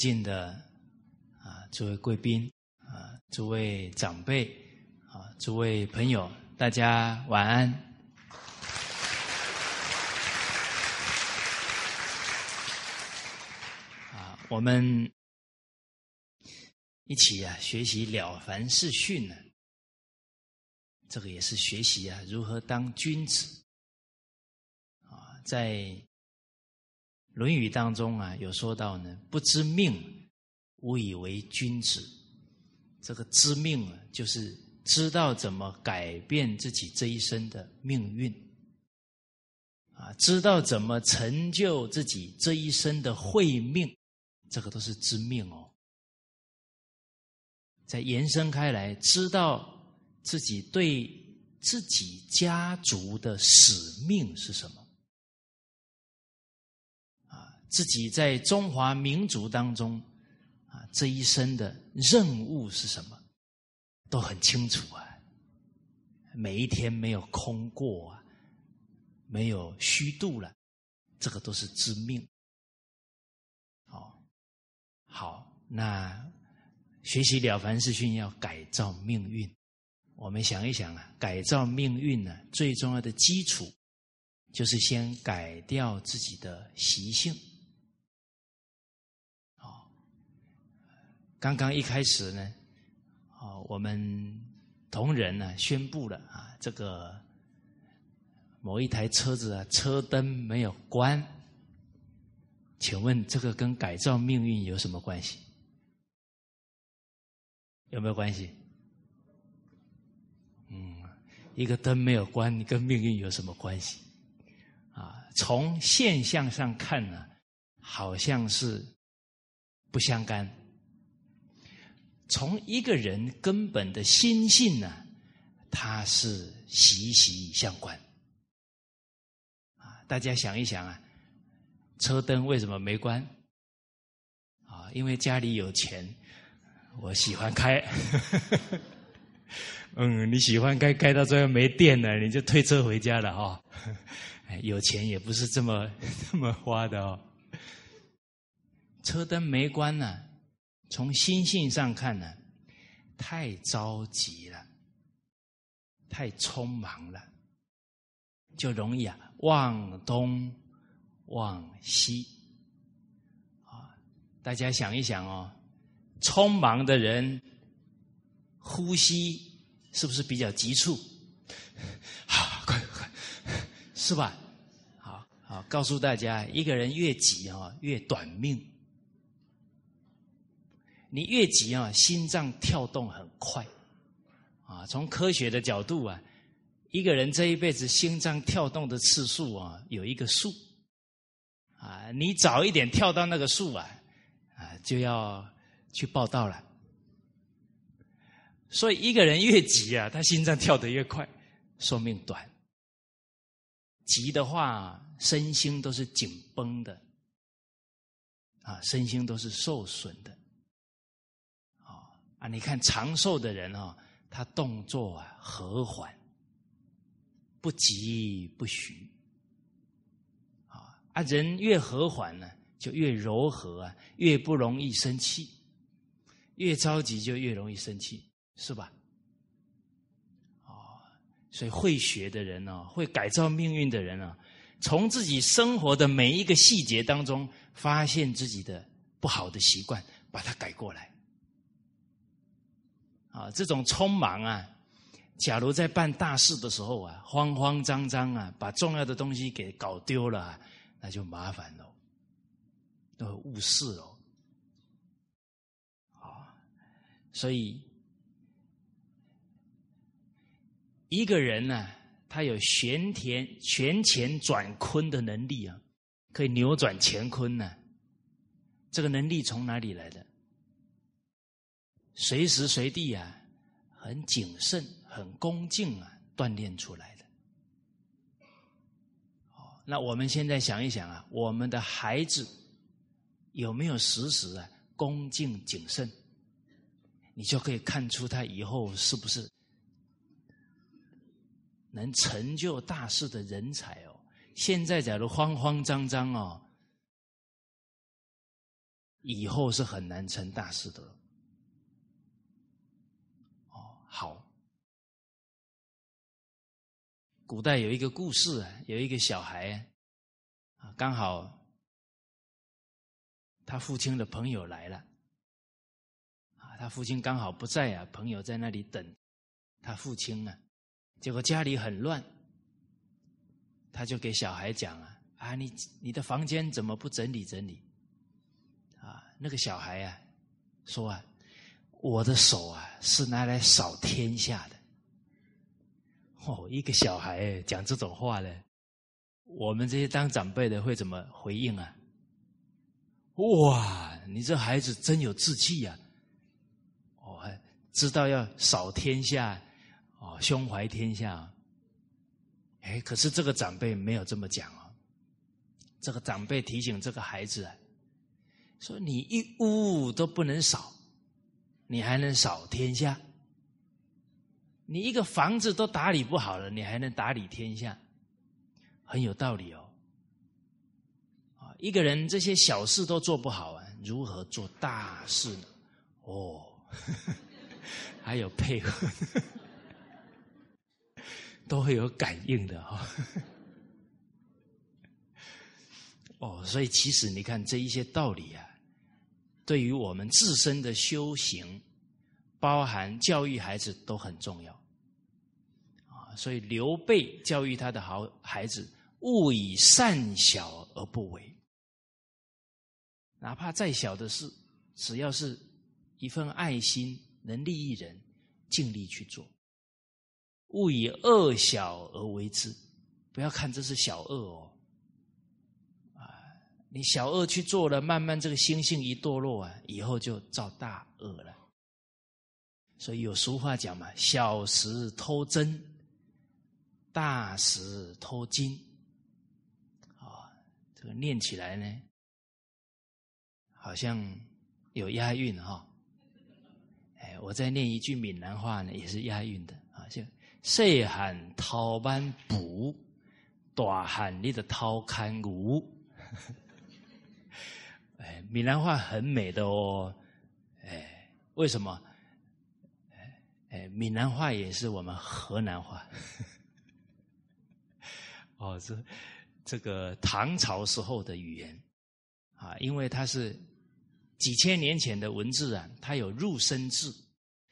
敬的啊，诸位贵宾啊，诸位长辈啊，诸位朋友，大家晚安。啊，我们一起啊学习《了凡四训》呢，这个也是学习啊如何当君子。啊，在。《论语》当中啊，有说到呢，不知命，无以为君子。这个知命啊，就是知道怎么改变自己这一生的命运，啊，知道怎么成就自己这一生的慧命，这个都是知命哦。再延伸开来，知道自己对自己家族的使命是什么。自己在中华民族当中，啊，这一生的任务是什么，都很清楚啊。每一天没有空过啊，没有虚度了，这个都是知命。哦，好，那学习了凡四训要改造命运，我们想一想啊，改造命运呢，最重要的基础就是先改掉自己的习性。刚刚一开始呢，啊，我们同仁呢宣布了啊，这个某一台车子啊车灯没有关，请问这个跟改造命运有什么关系？有没有关系？嗯，一个灯没有关，你跟命运有什么关系？啊，从现象上看呢，好像是不相干。从一个人根本的心性呢，它是息息相关。啊，大家想一想啊，车灯为什么没关？啊，因为家里有钱，我喜欢开。嗯，你喜欢开，开到最后没电了，你就推车回家了哈。有钱也不是这么 这么花的哦。车灯没关呢。从心性上看呢，太着急了，太匆忙了，就容易啊忘东忘西啊！大家想一想哦，匆忙的人呼吸是不是比较急促？好，快快，是吧？好好告诉大家，一个人越急啊，越短命。你越急啊，心脏跳动很快，啊，从科学的角度啊，一个人这一辈子心脏跳动的次数啊，有一个数，啊，你早一点跳到那个数啊，啊，就要去报道了。所以一个人越急啊，他心脏跳得越快，寿命短。急的话，身心都是紧绷的，啊，身心都是受损的。啊，你看长寿的人哦，他动作啊和缓，不急不徐。啊啊，人越和缓呢，就越柔和啊，越不容易生气；越着急就越容易生气，是吧？哦，所以会学的人呢，会改造命运的人啊，从自己生活的每一个细节当中，发现自己的不好的习惯，把它改过来。啊，这种匆忙啊，假如在办大事的时候啊，慌慌张张啊，把重要的东西给搞丢了，那就麻烦了，都误事了。啊，所以一个人呢，他有旋田旋乾转坤的能力啊，可以扭转乾坤呢。这个能力从哪里来的？随时随地啊，很谨慎、很恭敬啊，锻炼出来的。哦，那我们现在想一想啊，我们的孩子有没有时时啊恭敬谨慎？你就可以看出他以后是不是能成就大事的人才哦。现在假如慌慌张张哦，以后是很难成大事的。好。古代有一个故事啊，有一个小孩啊，刚好他父亲的朋友来了，啊，他父亲刚好不在啊，朋友在那里等他父亲啊，结果家里很乱，他就给小孩讲啊，啊，你你的房间怎么不整理整理？啊，那个小孩啊说啊，我的手啊是拿来扫天下的。哦，一个小孩讲这种话呢，我们这些当长辈的会怎么回应啊？哇，你这孩子真有志气呀！哦，知道要扫天下，哦，胸怀天下。哎，可是这个长辈没有这么讲哦。这个长辈提醒这个孩子啊，说你一屋都不能扫，你还能扫天下？你一个房子都打理不好了，你还能打理天下？很有道理哦。啊，一个人这些小事都做不好啊，如何做大事呢？哦，还有配合，都会有感应的哈。哦，所以其实你看这一些道理啊，对于我们自身的修行，包含教育孩子都很重要。所以刘备教育他的好孩子，勿以善小而不为。哪怕再小的事，只要是一份爱心，能利益人，尽力去做。勿以恶小而为之，不要看这是小恶哦。你小恶去做了，慢慢这个心性一堕落啊，以后就造大恶了。所以有俗话讲嘛：“小时偷针。”大石偷金，啊，这个念起来呢，好像有押韵哈。哎，我再念一句闽南话呢，也是押韵的啊，就细汉偷班补，大汉你的偷看牛。闽南话很美的哦，哎，为什么？哎，闽南话也是我们河南话。哦，这这个唐朝时候的语言啊，因为它是几千年前的文字啊，它有入声字，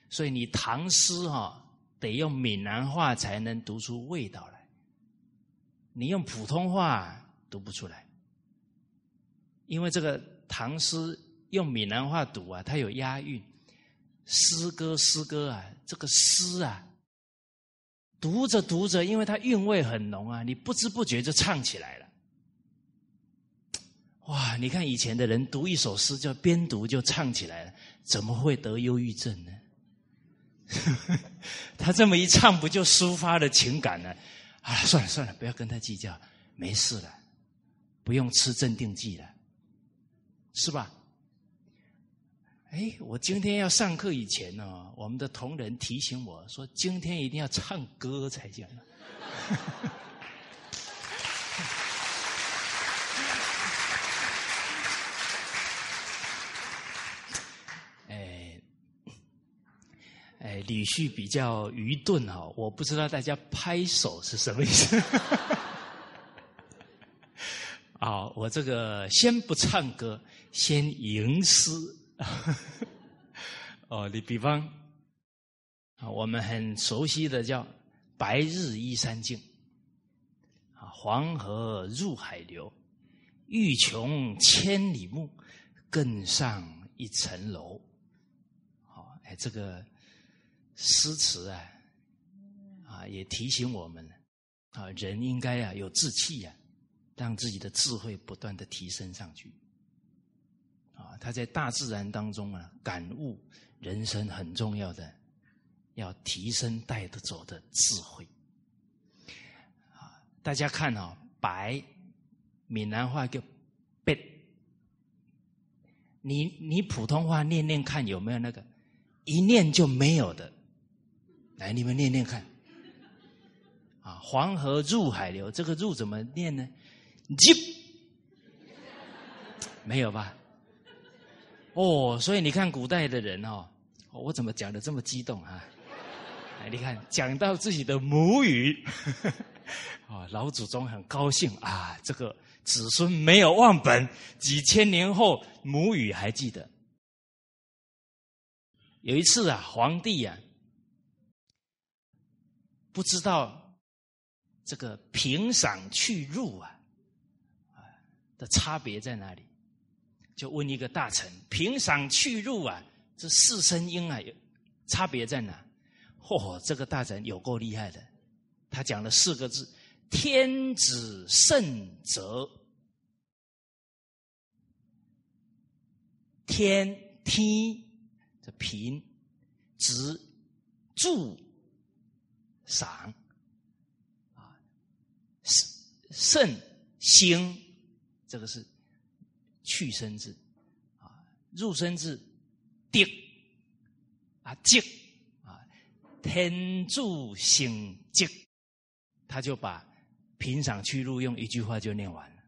所以你唐诗哈得用闽南话才能读出味道来，你用普通话读不出来，因为这个唐诗用闽南话读啊，它有押韵，诗歌诗歌啊，这个诗啊。读着读着，因为它韵味很浓啊，你不知不觉就唱起来了。哇！你看以前的人读一首诗，就边读就唱起来了，怎么会得忧郁症呢？他这么一唱，不就抒发了情感了？啊，算了算了，不要跟他计较，没事了，不用吃镇定剂了，是吧？哎，我今天要上课以前呢，我们的同仁提醒我说，今天一定要唱歌才行。哎，哎，李旭比较愚钝哈，我不知道大家拍手是什么意思。啊，我这个先不唱歌，先吟诗。哦，你比方，我们很熟悉的叫“白日依山尽”，啊，“黄河入海流”，“欲穷千里目，更上一层楼”。好，哎，这个诗词啊，啊，也提醒我们啊，人应该啊有志气呀，让自己的智慧不断的提升上去。啊，他在大自然当中啊，感悟人生很重要的，要提升带得走的智慧。啊，大家看啊，白，闽南话叫白，你你普通话念念看有没有那个一念就没有的？来，你们念念看。啊，黄河入海流，这个入怎么念呢？入，没有吧？哦，所以你看古代的人哦，我怎么讲的这么激动啊？哎，你看讲到自己的母语，啊，老祖宗很高兴啊，这个子孙没有忘本，几千年后母语还记得。有一次啊，皇帝呀，不知道这个平赏去入，啊的差别在哪里，就问一个大臣：平赏去入啊，这四声音啊，差别在哪？嚯，这个大臣有够厉害的，他讲了四个字：天子圣泽，天梯这。平，直，助，赏，啊，圣，兴，这个是去生字，啊，入生字，定，啊，静，啊，天助兴静，他就把平赏去入用一句话就念完了。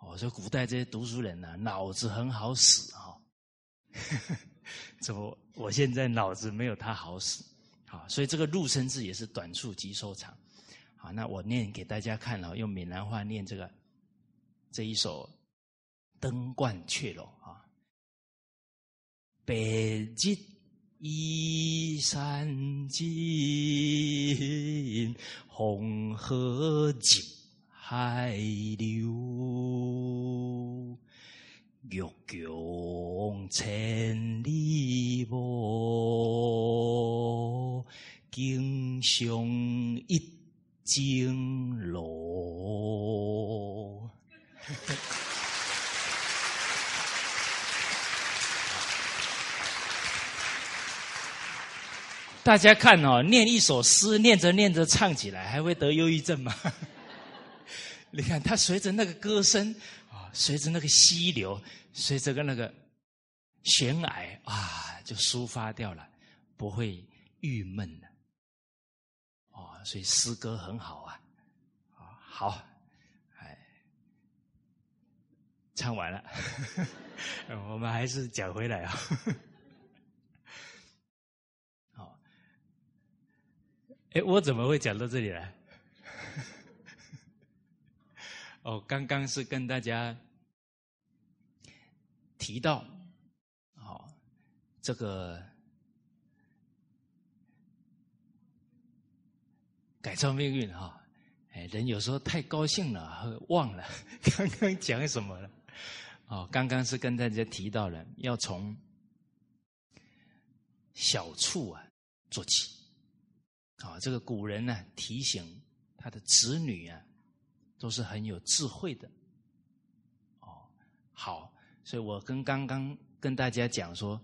哦，说古代这些读书人呢，脑子很好使啊。怎么？我现在脑子没有他好使，啊，所以这个入声字也是短促及收长。好，那我念给大家看了，用闽南话念这个这一首《登鹳雀楼》啊。白日依山尽，红河入海流。欲穷千里目，更上一层楼。大家看哦，念一首诗，念着念着唱起来，还会得忧郁症吗？你看，他随着那个歌声啊。随着那个溪流，随着个那个悬崖啊，就抒发掉了，不会郁闷的。哦，所以诗歌很好啊，啊好，哎，唱完了，我们还是讲回来啊。哎，我怎么会讲到这里来？哦，刚刚是跟大家提到，哦，这个改造命运哈，哎，人有时候太高兴了，忘了刚刚讲什么了。哦，刚刚是跟大家提到了，要从小处啊做起。啊，这个古人呢提醒他的子女啊。都是很有智慧的，哦，好，所以我跟刚刚跟大家讲说，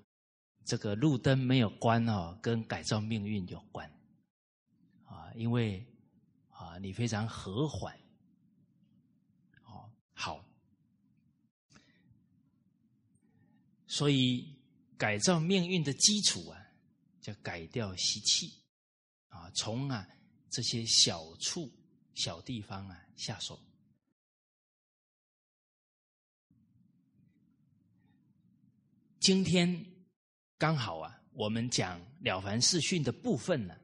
这个路灯没有关哦，跟改造命运有关，啊，因为啊你非常和缓，哦，好，所以改造命运的基础啊，叫改掉习气，从啊这些小处。小地方啊，下手。今天刚好啊，我们讲《了凡四训》的部分呢，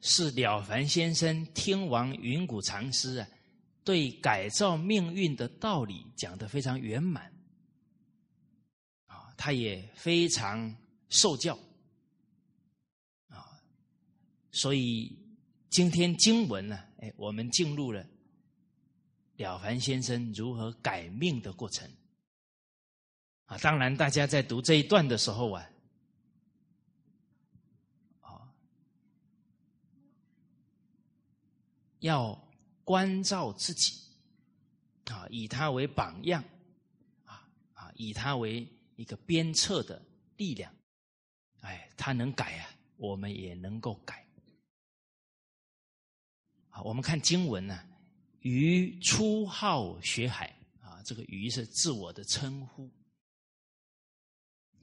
是了凡先生听完云谷禅师啊，对改造命运的道理讲的非常圆满，啊，他也非常受教，所以。今天经文呢，哎，我们进入了了凡先生如何改命的过程啊。当然，大家在读这一段的时候啊，啊，要关照自己啊，以他为榜样啊啊，以他为一个鞭策的力量。哎，他能改啊，我们也能够改。我们看经文呢，鱼初好学海啊，这个鱼是自我的称呼。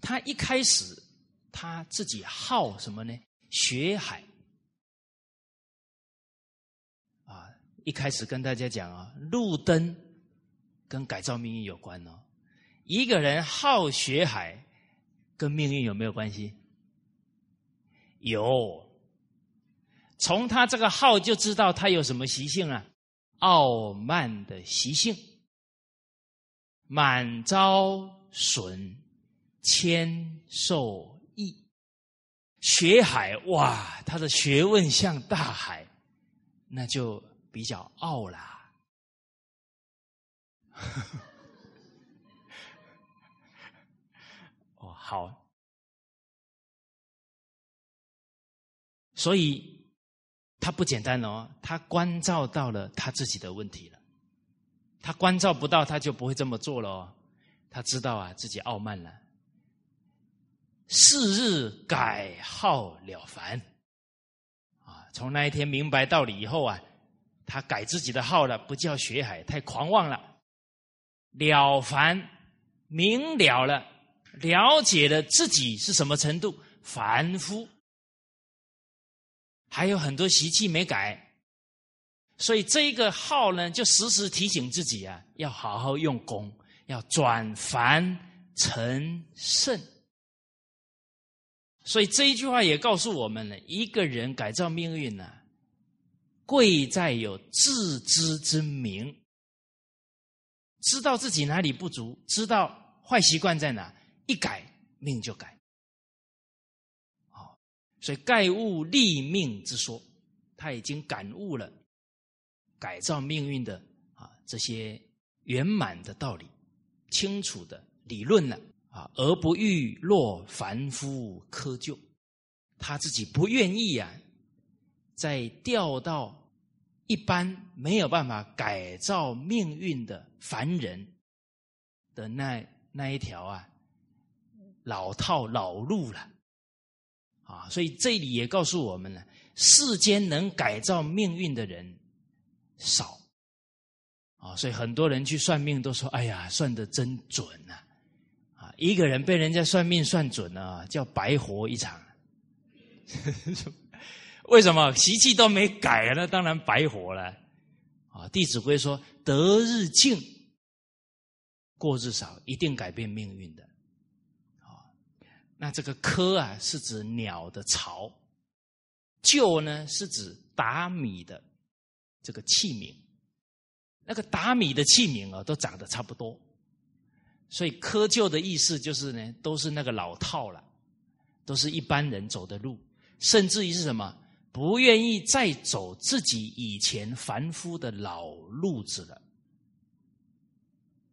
他一开始他自己好什么呢？学海啊，一开始跟大家讲啊，路灯跟改造命运有关哦。一个人好学海，跟命运有没有关系？有。从他这个号就知道他有什么习性啊？傲慢的习性，满招损，谦受益。学海哇，他的学问像大海，那就比较傲啦。哦，好，所以。他不简单哦，他关照到了他自己的问题了。他关照不到，他就不会这么做了哦。他知道啊，自己傲慢了。是日改号了凡，啊，从那一天明白道理以后啊，他改自己的号了，不叫学海，太狂妄了。了凡，明了了，了解了自己是什么程度，凡夫。还有很多习气没改，所以这一个号呢，就时时提醒自己啊，要好好用功，要转凡成圣。所以这一句话也告诉我们了：一个人改造命运呢，贵在有自知之明，知道自己哪里不足，知道坏习惯在哪，一改命就改。所以盖悟立命之说，他已经感悟了改造命运的啊这些圆满的道理，清楚的理论了啊，而不欲落凡夫窠臼，他自己不愿意啊，再掉到一般没有办法改造命运的凡人的那那一条啊老套老路了。啊，所以这里也告诉我们了：世间能改造命运的人少啊，所以很多人去算命都说：“哎呀，算的真准呐！”啊，一个人被人家算命算准了，叫白活一场。为什么习气都没改那当然白活了啊！《弟子规》说：“得日进，过日少，一定改变命运的。”那这个科啊，是指鸟的巢；臼呢，是指打米的这个器皿。那个打米的器皿啊，都长得差不多，所以窠臼的意思就是呢，都是那个老套了，都是一般人走的路，甚至于是什么，不愿意再走自己以前凡夫的老路子了。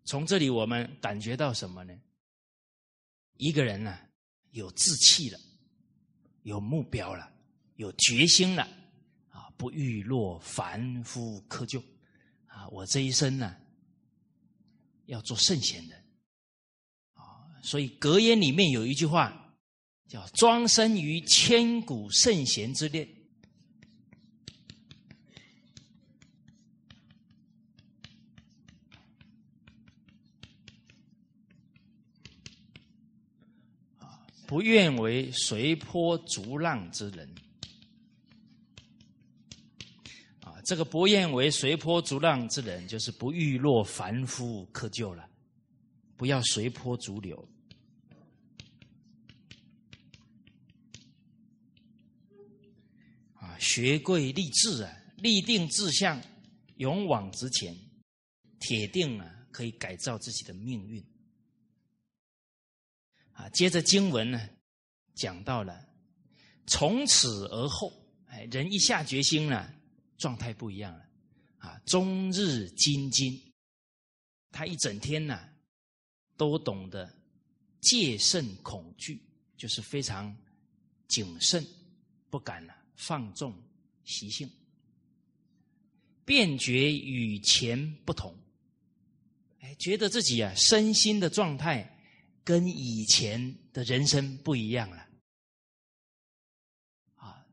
从这里我们感觉到什么呢？一个人呢？有志气了，有目标了，有决心了，啊！不欲落凡夫窠臼，啊！我这一生呢，要做圣贤的，啊！所以格言里面有一句话，叫“庄生于千古圣贤之列”。不愿为随波逐浪之人啊！这个不愿为随波逐浪之人，就是不欲落凡夫窠臼了。不要随波逐流啊！学贵立志啊，立定志向，勇往直前，铁定啊可以改造自己的命运。接着经文呢，讲到了从此而后，哎，人一下决心了，状态不一样了。啊，终日精进，他一整天呢，都懂得戒慎恐惧，就是非常谨慎，不敢了放纵习性，便觉与前不同，哎，觉得自己啊身心的状态。跟以前的人生不一样了，啊，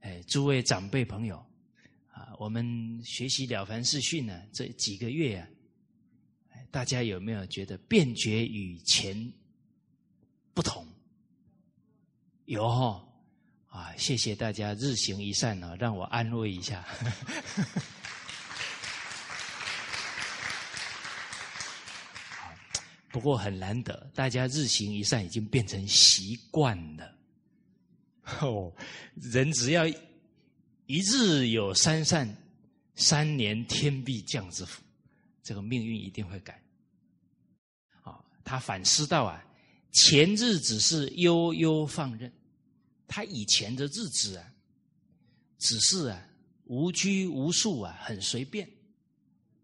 哎，诸位长辈朋友，啊，我们学习了凡四训呢，这几个月啊，大家有没有觉得便觉与前不同？有哈，啊，谢谢大家日行一善呢，让我安慰一下。不不过很难得，大家日行一善已经变成习惯了。哦，人只要一日有三善，三年天必降之福，这个命运一定会改。啊，他反思到啊，前日只是悠悠放任，他以前的日子啊，只是啊无拘无束啊，很随便，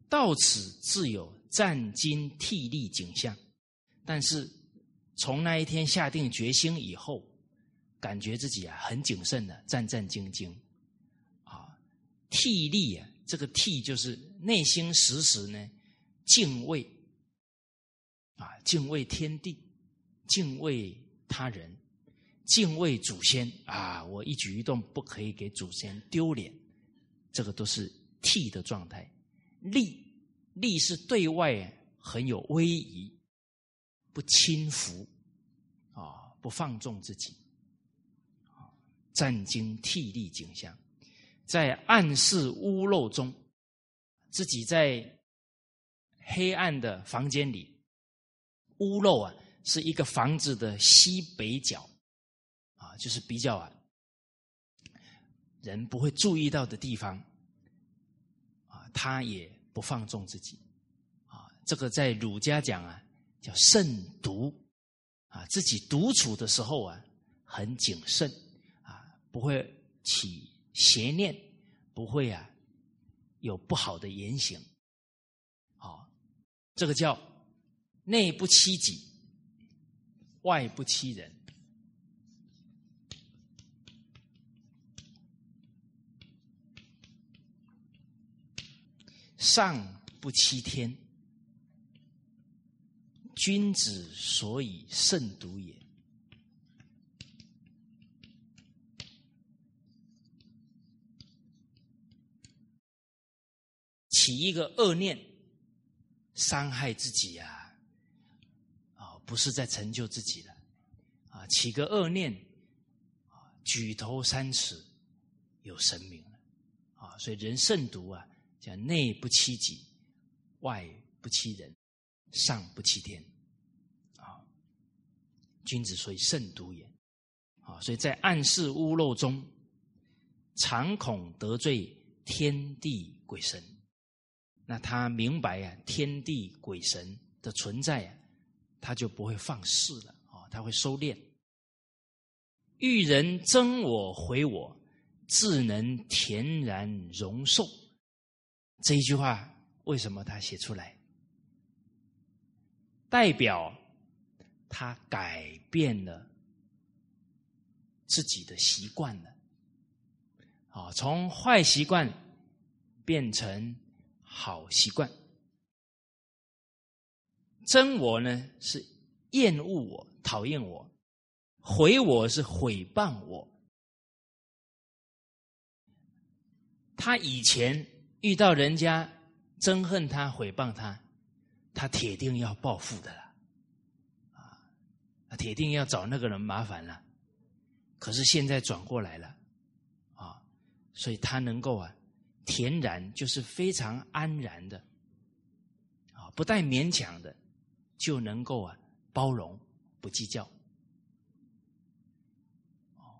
到此自有战兢惕厉景象。但是从那一天下定决心以后。感觉自己啊很谨慎的，战战兢兢，啊，惕厉啊，这个惕就是内心时时呢敬畏，啊，敬畏天地，敬畏他人，敬畏祖先啊，我一举一动不可以给祖先丢脸，这个都是替的状态。厉力是对外很有威仪，不轻浮，啊，不放纵自己。战兢惕厉景象，在暗室屋漏中，自己在黑暗的房间里，屋漏啊，是一个房子的西北角，啊，就是比较啊，人不会注意到的地方，啊，他也不放纵自己，啊，这个在儒家讲啊，叫慎独，啊，自己独处的时候啊，很谨慎。啊不会起邪念，不会啊，有不好的言行，啊，这个叫内不欺己，外不欺人，上不欺天，君子所以慎独也。起一个恶念，伤害自己呀！啊，不是在成就自己了，啊，起个恶念，举头三尺有神明了，啊，所以人慎独啊，叫内不欺己，外不欺人，上不欺天，啊，君子所以慎独也，啊，所以在暗室屋漏中，常恐得罪天地鬼神。那他明白呀，天地鬼神的存在啊，他就不会放肆了啊，他会收敛。遇人憎我回我，自能恬然容受。这一句话为什么他写出来？代表他改变了自己的习惯了，啊，从坏习惯变成。好习惯，憎我呢是厌恶我、讨厌我；毁我是毁谤我。他以前遇到人家憎恨他、毁谤他，他铁定要报复的了，啊，铁定要找那个人麻烦了。可是现在转过来了，啊，所以他能够啊。恬然就是非常安然的，啊，不带勉强的，就能够啊包容，不计较。哦，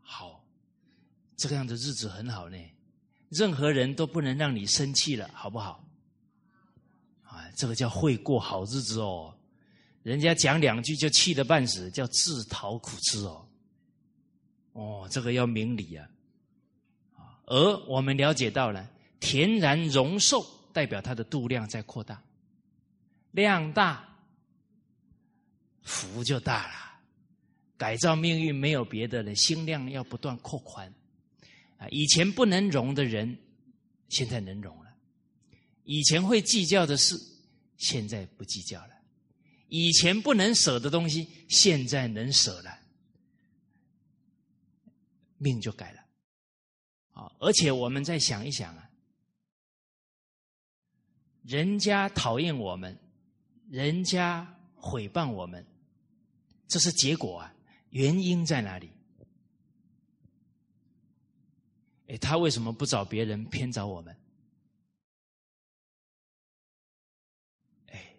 好，这个样的日子很好呢，任何人都不能让你生气了，好不好？啊，这个叫会过好日子哦。人家讲两句就气得半死，叫自讨苦吃哦。哦，这个要明理啊。而我们了解到了，恬然容受，代表他的度量在扩大，量大，福就大了。改造命运没有别的了，心量要不断扩宽。以前不能容的人，现在能容了；以前会计较的事，现在不计较了；以前不能舍的东西，现在能舍了，命就改了。啊！而且我们再想一想啊，人家讨厌我们，人家毁谤我们，这是结果啊。原因在哪里？哎，他为什么不找别人，偏找我们？哎，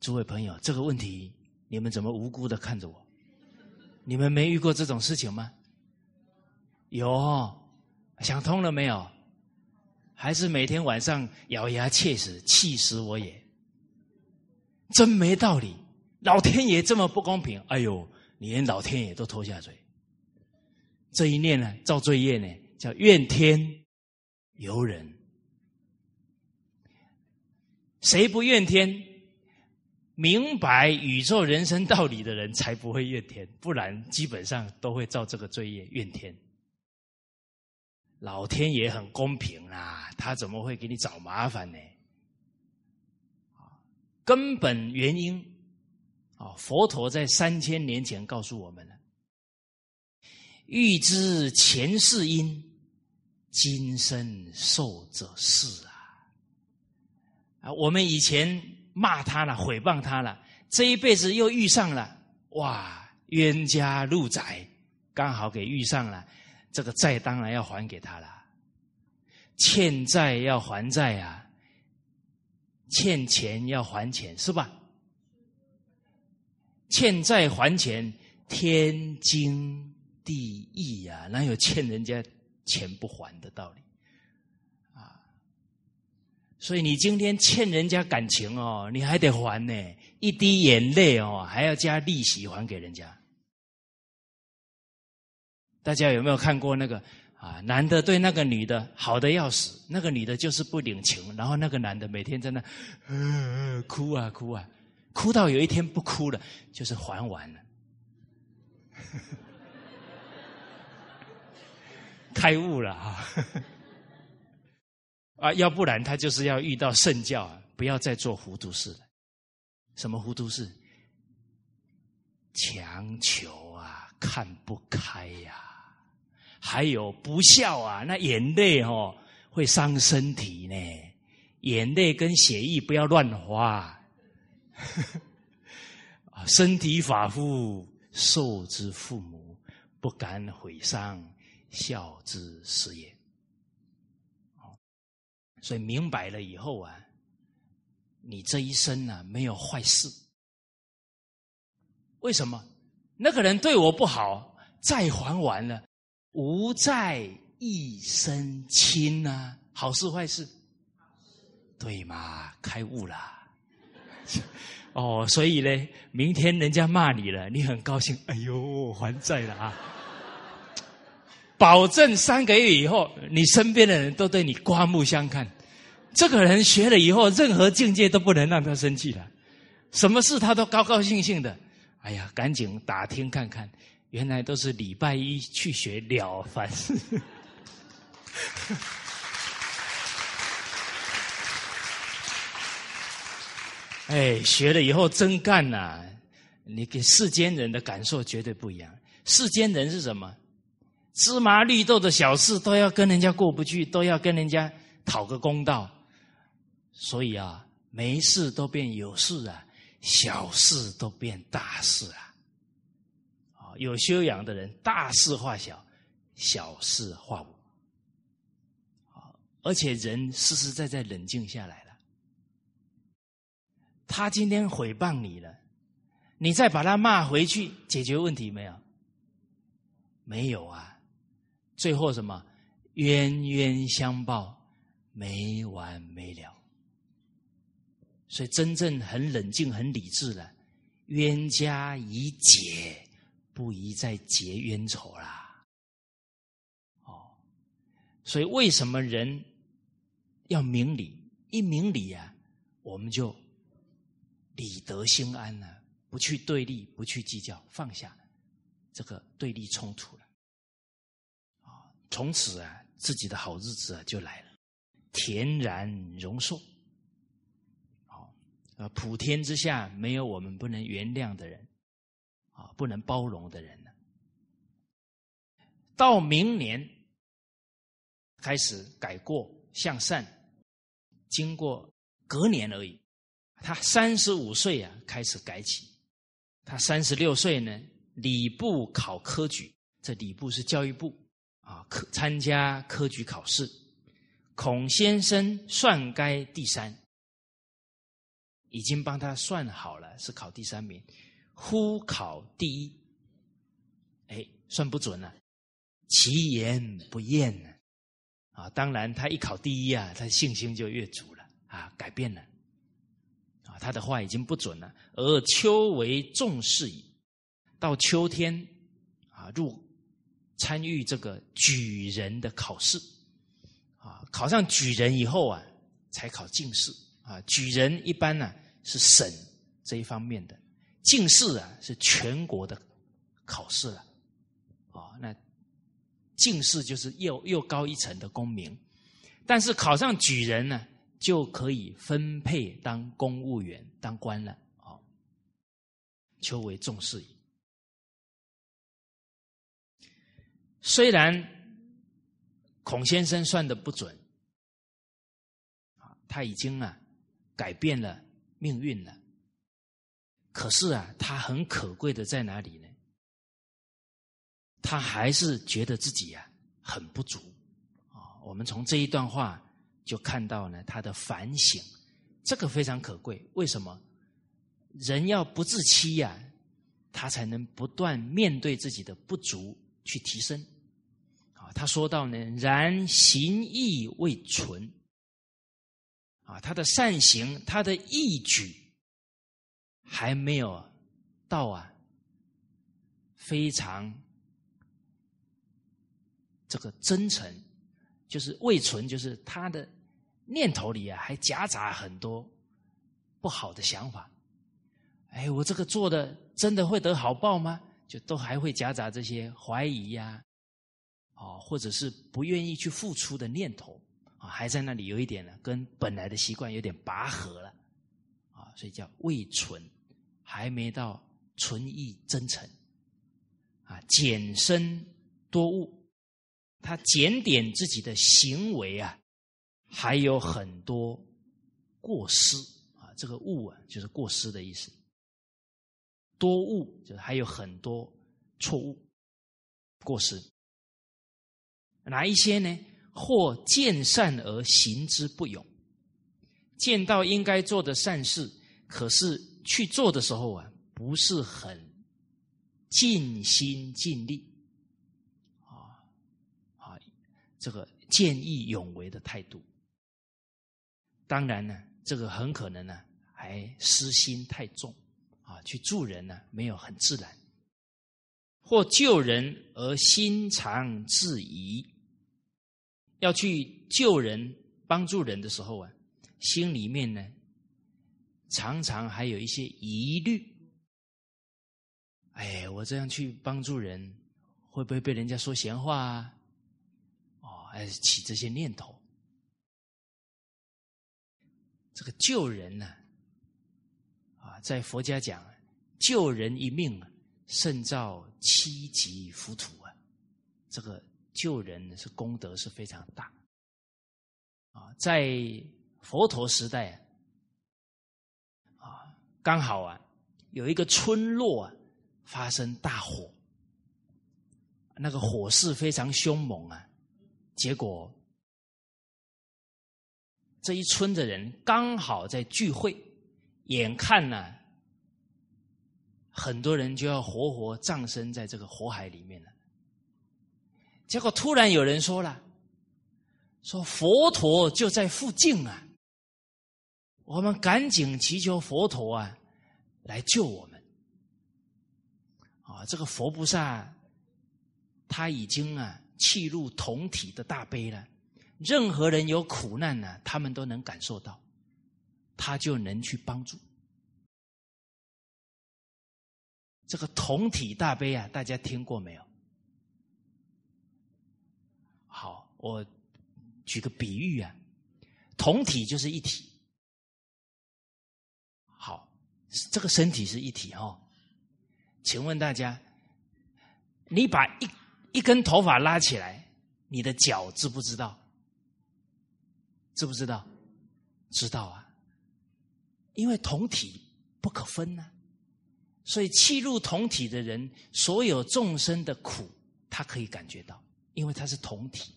诸位朋友，这个问题你们怎么无辜的看着我？你们没遇过这种事情吗？有，想通了没有？还是每天晚上咬牙切齿，气死我也！真没道理，老天爷这么不公平！哎呦，你连老天爷都拖下水，这一念呢，造罪业呢，叫怨天尤人。谁不怨天？明白宇宙人生道理的人才不会怨天，不然基本上都会造这个罪业怨天。老天爷很公平啊，他怎么会给你找麻烦呢？根本原因啊，佛陀在三千年前告诉我们了：欲知前世因，今生受者是啊。啊，我们以前骂他了，诽谤他了，这一辈子又遇上了，哇，冤家路窄，刚好给遇上了。这个债当然要还给他了，欠债要还债啊，欠钱要还钱是吧？欠债还钱天经地义呀，哪有欠人家钱不还的道理啊？所以你今天欠人家感情哦，你还得还呢，一滴眼泪哦，还要加利息还给人家。大家有没有看过那个啊？男的对那个女的好的要死，那个女的就是不领情，然后那个男的每天在那哭啊哭啊，哭到有一天不哭了，就是还完了，开悟了啊！啊，要不然他就是要遇到圣教，不要再做糊涂事了。什么糊涂事？强求啊，看不开呀。还有不孝啊，那眼泪哦会伤身体呢。眼泪跟血液不要乱花。身体发肤受之父母，不敢毁伤，孝之始也。所以明白了以后啊，你这一生呢没有坏事。为什么？那个人对我不好，债还完了。无债一身轻呐，好事坏事？对嘛，开悟了。哦，所以呢，明天人家骂你了，你很高兴。哎呦，还债了啊！保证三个月以后，你身边的人都对你刮目相看。这个人学了以后，任何境界都不能让他生气了，什么事他都高高兴兴的。哎呀，赶紧打听看看。原来都是礼拜一去学了凡事，哎，学了以后真干呐！你给世间人的感受绝对不一样。世间人是什么？芝麻绿豆的小事都要跟人家过不去，都要跟人家讨个公道。所以啊，没事都变有事啊，小事都变大事啊。有修养的人，大事化小，小事化无。而且人实实在在冷静下来了。他今天诽谤你了，你再把他骂回去，解决问题没有？没有啊！最后什么冤冤相报，没完没了。所以真正很冷静、很理智的，冤家宜解。不宜再结冤仇啦，哦，所以为什么人要明理？一明理啊，我们就理得心安了，不去对立，不去计较，放下这个对立冲突，从此啊，自己的好日子啊就来了，恬然容寿。好，啊，普天之下没有我们不能原谅的人。啊，不能包容的人呢？到明年开始改过向善，经过隔年而已。他三十五岁啊，开始改起。他三十六岁呢，礼部考科举，这礼部是教育部啊，科参加科举考试。孔先生算该第三，已经帮他算好了，是考第三名，忽考第一，哎，算不准了，其言不厌呢，啊，当然他一考第一啊，他信心就越足了啊，改变了，啊，他的话已经不准了，而秋为重视矣，到秋天啊，入参与这个举人的考试，啊，考上举人以后啊，才考进士。啊，举人一般呢是省这一方面的，进士啊是全国的考试了。啊，那进士就是又又高一层的功名，但是考上举人呢，就可以分配当公务员、当官了。啊，求为重视矣。虽然孔先生算的不准，啊，他已经啊。改变了命运了，可是啊，他很可贵的在哪里呢？他还是觉得自己呀很不足啊。我们从这一段话就看到呢，他的反省，这个非常可贵。为什么？人要不自欺呀，他才能不断面对自己的不足去提升。他说到呢，然行义未存。啊，他的善行，他的义举，还没有到啊，非常这个真诚，就是未存，就是他的念头里啊，还夹杂很多不好的想法。哎，我这个做的真的会得好报吗？就都还会夹杂这些怀疑呀，啊，或者是不愿意去付出的念头啊。还在那里有一点呢，跟本来的习惯有点拔河了，啊，所以叫未纯，还没到纯意真诚，啊，减身多悟，他检点自己的行为啊，还有很多过失啊，这个悟啊，就是过失的意思，多悟就是还有很多错误过失，哪一些呢？或见善而行之不勇，见到应该做的善事，可是去做的时候啊，不是很尽心尽力，啊啊，这个见义勇为的态度。当然呢，这个很可能呢，还私心太重，啊，去助人呢没有很自然，或救人而心常质疑。要去救人、帮助人的时候啊，心里面呢，常常还有一些疑虑。哎，我这样去帮助人，会不会被人家说闲话啊？哦，还是起这些念头。这个救人呢，啊，在佛家讲，救人一命，胜造七级浮屠啊，这个。救人是功德是非常大，啊，在佛陀时代啊，刚好啊，有一个村落啊发生大火，那个火势非常凶猛啊，结果这一村的人刚好在聚会，眼看呢，很多人就要活活葬身在这个火海里面了。结果突然有人说了：“说佛陀就在附近啊，我们赶紧祈求佛陀啊来救我们。”啊，这个佛菩萨他已经啊弃入同体的大悲了，任何人有苦难呢，他们都能感受到，他就能去帮助。这个同体大悲啊，大家听过没有？我举个比喻啊，同体就是一体。好，这个身体是一体哦。请问大家，你把一一根头发拉起来，你的脚知不知道？知不知道？知道啊，因为同体不可分呢，所以气入同体的人，所有众生的苦，他可以感觉到，因为他是同体。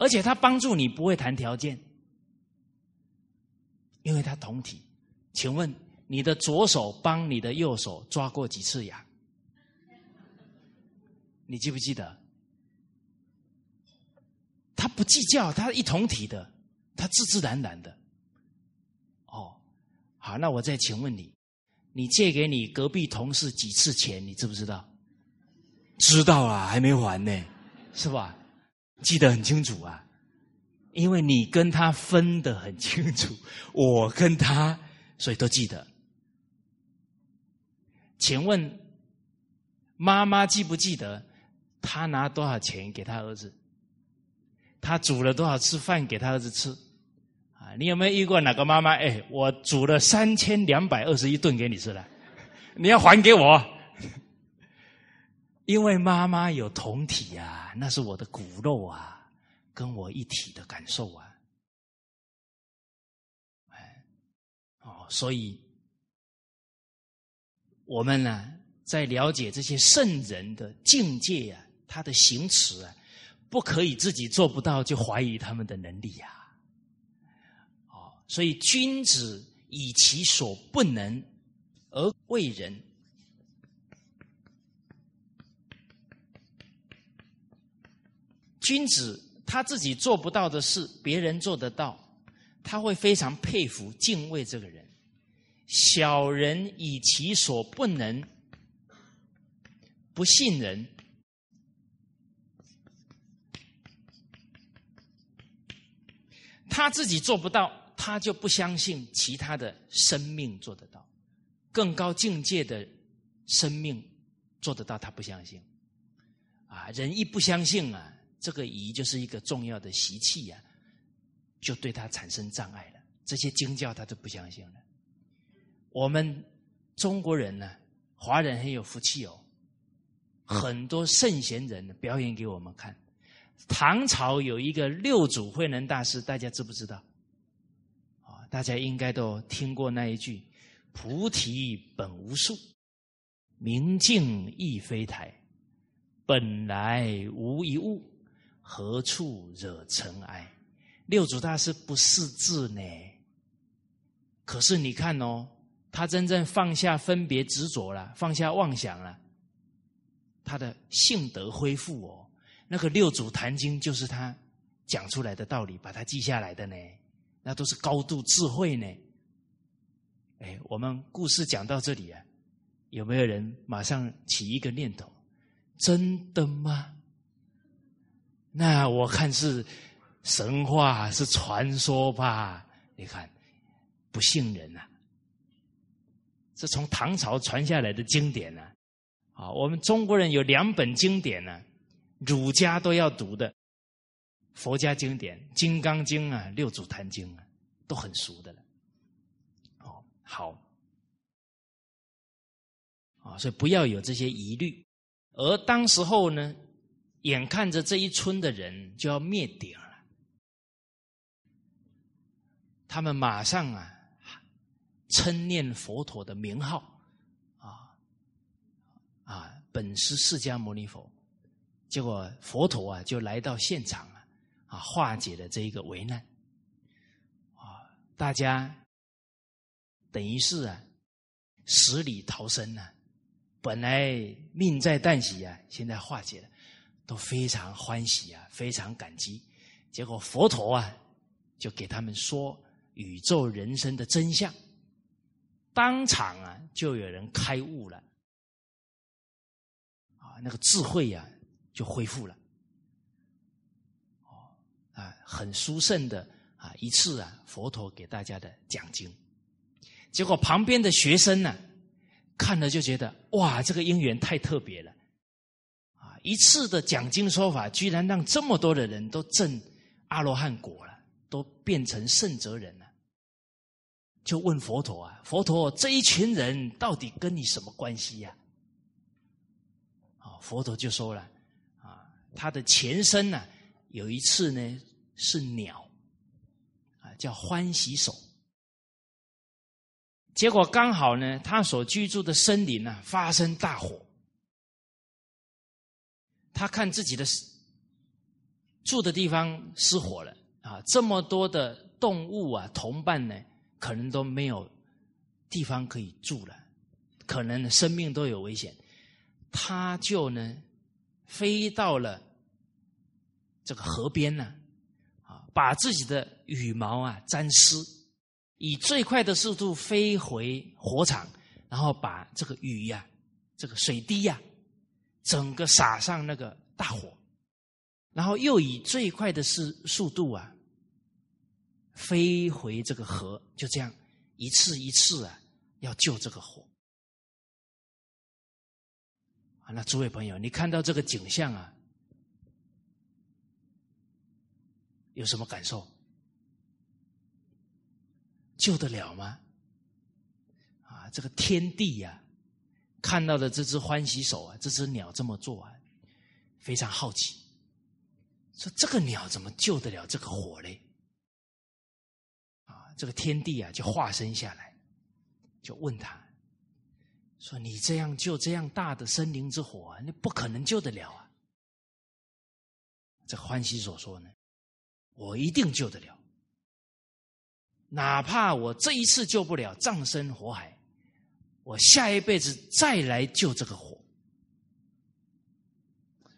而且他帮助你不会谈条件，因为他同体。请问你的左手帮你的右手抓过几次痒？你记不记得？他不计较，他一同体的，他自自然然的。哦，好，那我再请问你，你借给你隔壁同事几次钱？你知不知道？知道啊，还没还呢，是吧？记得很清楚啊，因为你跟他分得很清楚，我跟他，所以都记得。请问妈妈记不记得他拿多少钱给他儿子？他煮了多少次饭给他儿子吃？啊，你有没有遇过哪个妈妈？哎，我煮了三千两百二十一顿给你吃了，你要还给我，因为妈妈有同体啊，那是我的骨肉啊，跟我一体的感受啊。哦，所以我们呢，在了解这些圣人的境界啊，他的行持啊。不可以自己做不到就怀疑他们的能力呀！哦，所以君子以其所不能而为人，君子他自己做不到的事，别人做得到，他会非常佩服敬畏这个人。小人以其所不能，不信人。他自己做不到，他就不相信其他的生命做得到，更高境界的生命做得到，他不相信。啊，人一不相信啊，这个疑就是一个重要的习气呀，就对他产生障碍了。这些经教他都不相信了。我们中国人呢，华人很有福气哦，很多圣贤人表演给我们看。唐朝有一个六祖慧能大师，大家知不知道？啊，大家应该都听过那一句：“菩提本无树，明镜亦非台，本来无一物，何处惹尘埃？”六祖大师不识字呢，可是你看哦，他真正放下分别执着了，放下妄想了，他的性德恢复哦。那个六祖坛经就是他讲出来的道理，把它记下来的呢，那都是高度智慧呢。哎，我们故事讲到这里啊，有没有人马上起一个念头？真的吗？那我看是神话，是传说吧？你看，不信人呐。这从唐朝传下来的经典呢，啊，我们中国人有两本经典呢。儒家都要读的佛家经典《金刚经》啊，《六祖坛经》啊，都很熟的了。哦，好，啊，所以不要有这些疑虑。而当时候呢，眼看着这一村的人就要灭顶了，他们马上啊，称念佛陀的名号，啊啊，本师释迦牟尼佛。结果佛陀啊，就来到现场啊，啊，化解了这一个危难，啊，大家等于是啊，死里逃生呢。本来命在旦夕啊，现在化解了，都非常欢喜啊，非常感激。结果佛陀啊，就给他们说宇宙人生的真相，当场啊，就有人开悟了，啊，那个智慧呀。就恢复了，哦啊，很殊胜的啊一次啊，佛陀给大家的讲经，结果旁边的学生呢，看了就觉得哇，这个因缘太特别了，一次的讲经说法，居然让这么多的人都证阿罗汉果了，都变成圣哲人了，就问佛陀啊，佛陀这一群人到底跟你什么关系呀？啊，佛陀就说了。啊他的前身呢，有一次呢是鸟，啊叫欢喜手，结果刚好呢他所居住的森林呢发生大火，他看自己的住的地方失火了啊，这么多的动物啊同伴呢可能都没有地方可以住了，可能生命都有危险，他就呢飞到了这个河边呢，啊，把自己的羽毛啊沾湿，以最快的速度飞回火场，然后把这个雨呀、这个水滴呀，整个撒上那个大火，然后又以最快的速速度啊。飞回这个河，就这样一次一次啊，要救这个火啊！那诸位朋友，你看到这个景象啊，有什么感受？救得了吗？啊，这个天地呀，看到的这只欢喜手啊，这只鸟这么做啊，非常好奇，说这个鸟怎么救得了这个火嘞？啊这个天帝啊，就化身下来，就问他说：“你这样救这样大的森林之火，啊你不可能救得了啊！”这欢喜所说呢：“我一定救得了，哪怕我这一次救不了，葬身火海，我下一辈子再来救这个火。”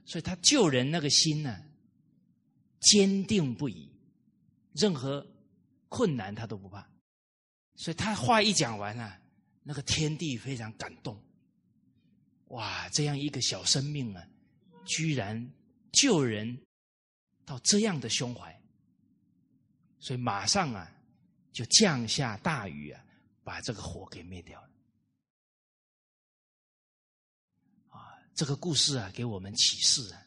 所以他救人那个心呢，坚定不移，任何。困难他都不怕，所以他话一讲完啊，那个天地非常感动。哇，这样一个小生命啊，居然救人到这样的胸怀，所以马上啊就降下大雨啊，把这个火给灭掉了。这个故事啊，给我们启示啊，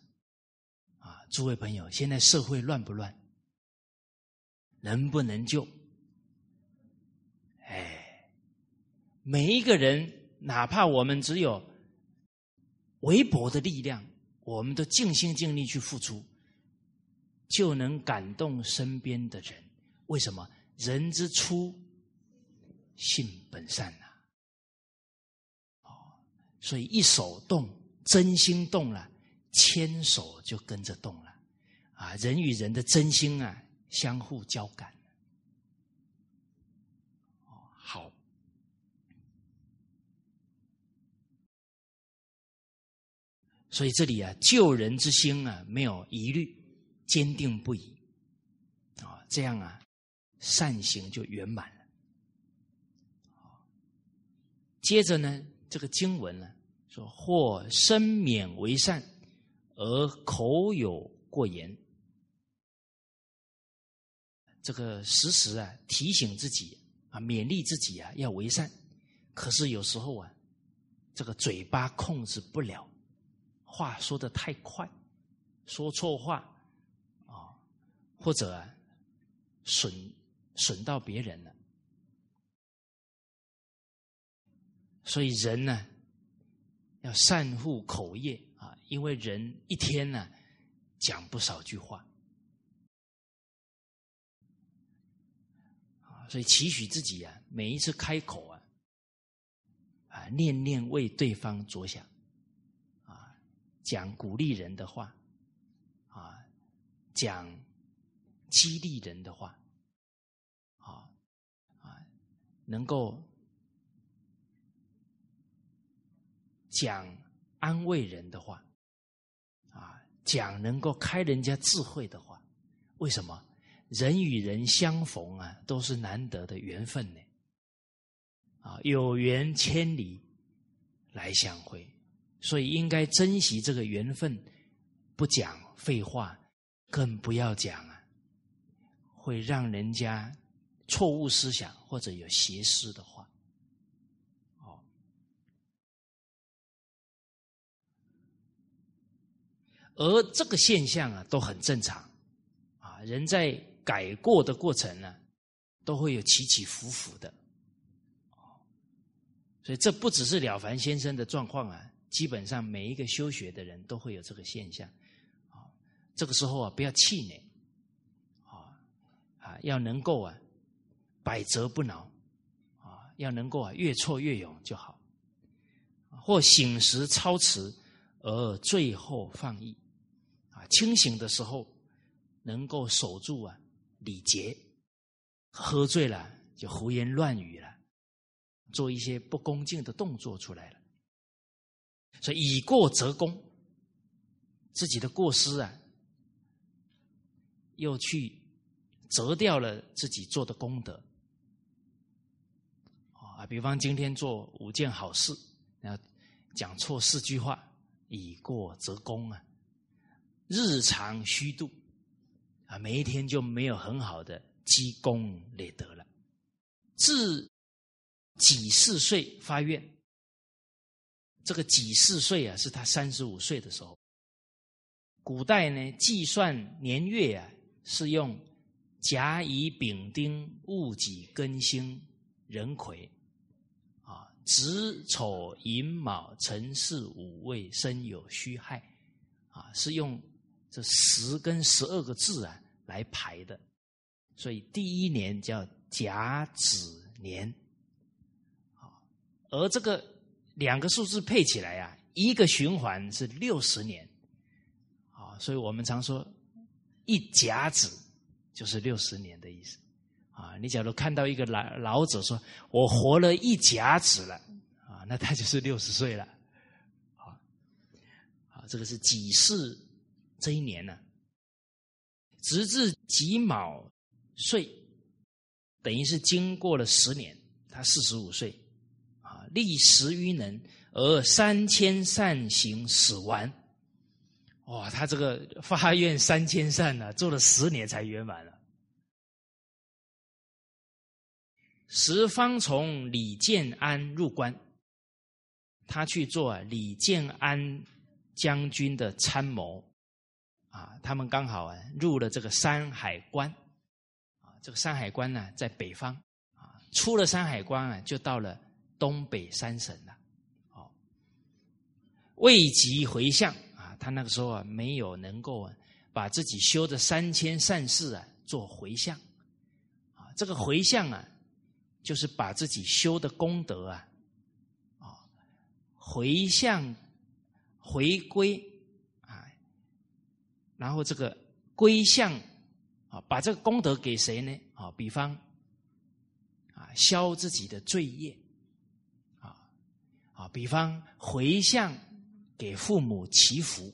啊，诸位朋友，现在社会乱不乱？能不能救？哎，每一个人，哪怕我们只有微薄的力量，我们都尽心尽力去付出，就能感动身边的人。为什么？人之初，性本善呐。哦，所以一手动，真心动了，牵手就跟着动了。啊，人与人的真心啊。相互交感，哦，好。所以这里啊，救人之心啊，没有疑虑，坚定不移，啊，这样啊，善行就圆满了。接着呢，这个经文呢，说或身勉为善，而口有过言。这个时时啊提醒自己啊勉励自己啊要为善，可是有时候啊，这个嘴巴控制不了，话说的太快，说错话啊，或者啊损损到别人了，所以人呢要善护口业啊，因为人一天呢讲不少句话。所以，期许自己啊，每一次开口啊，啊，念念为对方着想，啊，讲鼓励人的话，啊，讲激励人的话，啊，啊，能够讲安慰人的话，啊，讲能够开人家智慧的话，为什么？人与人相逢啊，都是难得的缘分呢。啊，有缘千里来相会，所以应该珍惜这个缘分，不讲废话，更不要讲啊，会让人家错误思想或者有邪思的话。哦，而这个现象啊，都很正常。啊，人在。改过的过程呢，都会有起起伏伏的，所以这不只是了凡先生的状况啊，基本上每一个修学的人都会有这个现象，啊，这个时候啊，不要气馁，啊啊，要能够啊，百折不挠，啊，要能够啊，越挫越勇就好，或醒时操持，而最后放逸，清醒的时候能够守住啊。礼节，喝醉了就胡言乱语了，做一些不恭敬的动作出来了。所以以过则功，自己的过失啊，又去折掉了自己做的功德。啊，比方今天做五件好事，然后讲错四句话，以过则功啊，日常虚度啊，每一天就没有很好的积功累德了。自几四岁发愿，这个几四岁啊，是他三十五岁的时候。古代呢，计算年月啊，是用甲乙丙丁戊己庚辛壬癸啊。子丑寅卯辰巳午未申酉戌亥，啊，是用这十跟十二个字啊来排的，所以第一年叫甲子年，而这个两个数字配起来啊，一个循环是六十年，啊，所以我们常说一甲子就是六十年的意思。啊，你假如看到一个老老者说：“我活了一甲子了。”啊，那他就是六十岁了。啊，啊，这个是几世这一年呢，直至己卯岁，等于是经过了十年，他四十五岁，啊，历十余年而三千善行始完。哇，他这个发愿三千善呢，做了十年才圆满了。时方从李建安入关，他去做李建安将军的参谋，啊，他们刚好啊入了这个山海关，啊，这个山海关呢在北方，啊，出了山海关啊就到了东北三省了，哦，未及回向啊，他那个时候啊没有能够啊把自己修的三千善事啊做回向，啊，这个回向啊。就是把自己修的功德啊，啊，回向、回归，然后这个归向啊，把这个功德给谁呢？啊，比方啊，消自己的罪业啊，啊，比方回向给父母祈福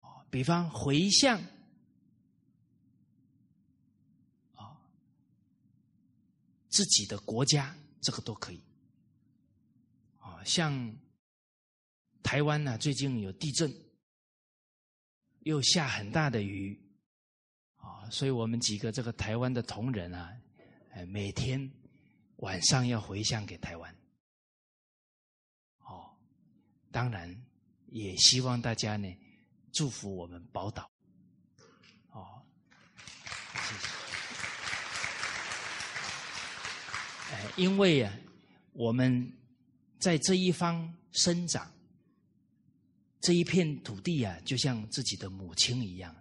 啊，比方回向啊。自己的国家，这个都可以。啊，像台湾呢，最近有地震，又下很大的雨，啊，所以我们几个这个台湾的同仁啊，哎，每天晚上要回向给台湾。哦，当然也希望大家呢，祝福我们宝岛。哦，谢谢。哎，因为啊，我们在这一方生长，这一片土地啊，就像自己的母亲一样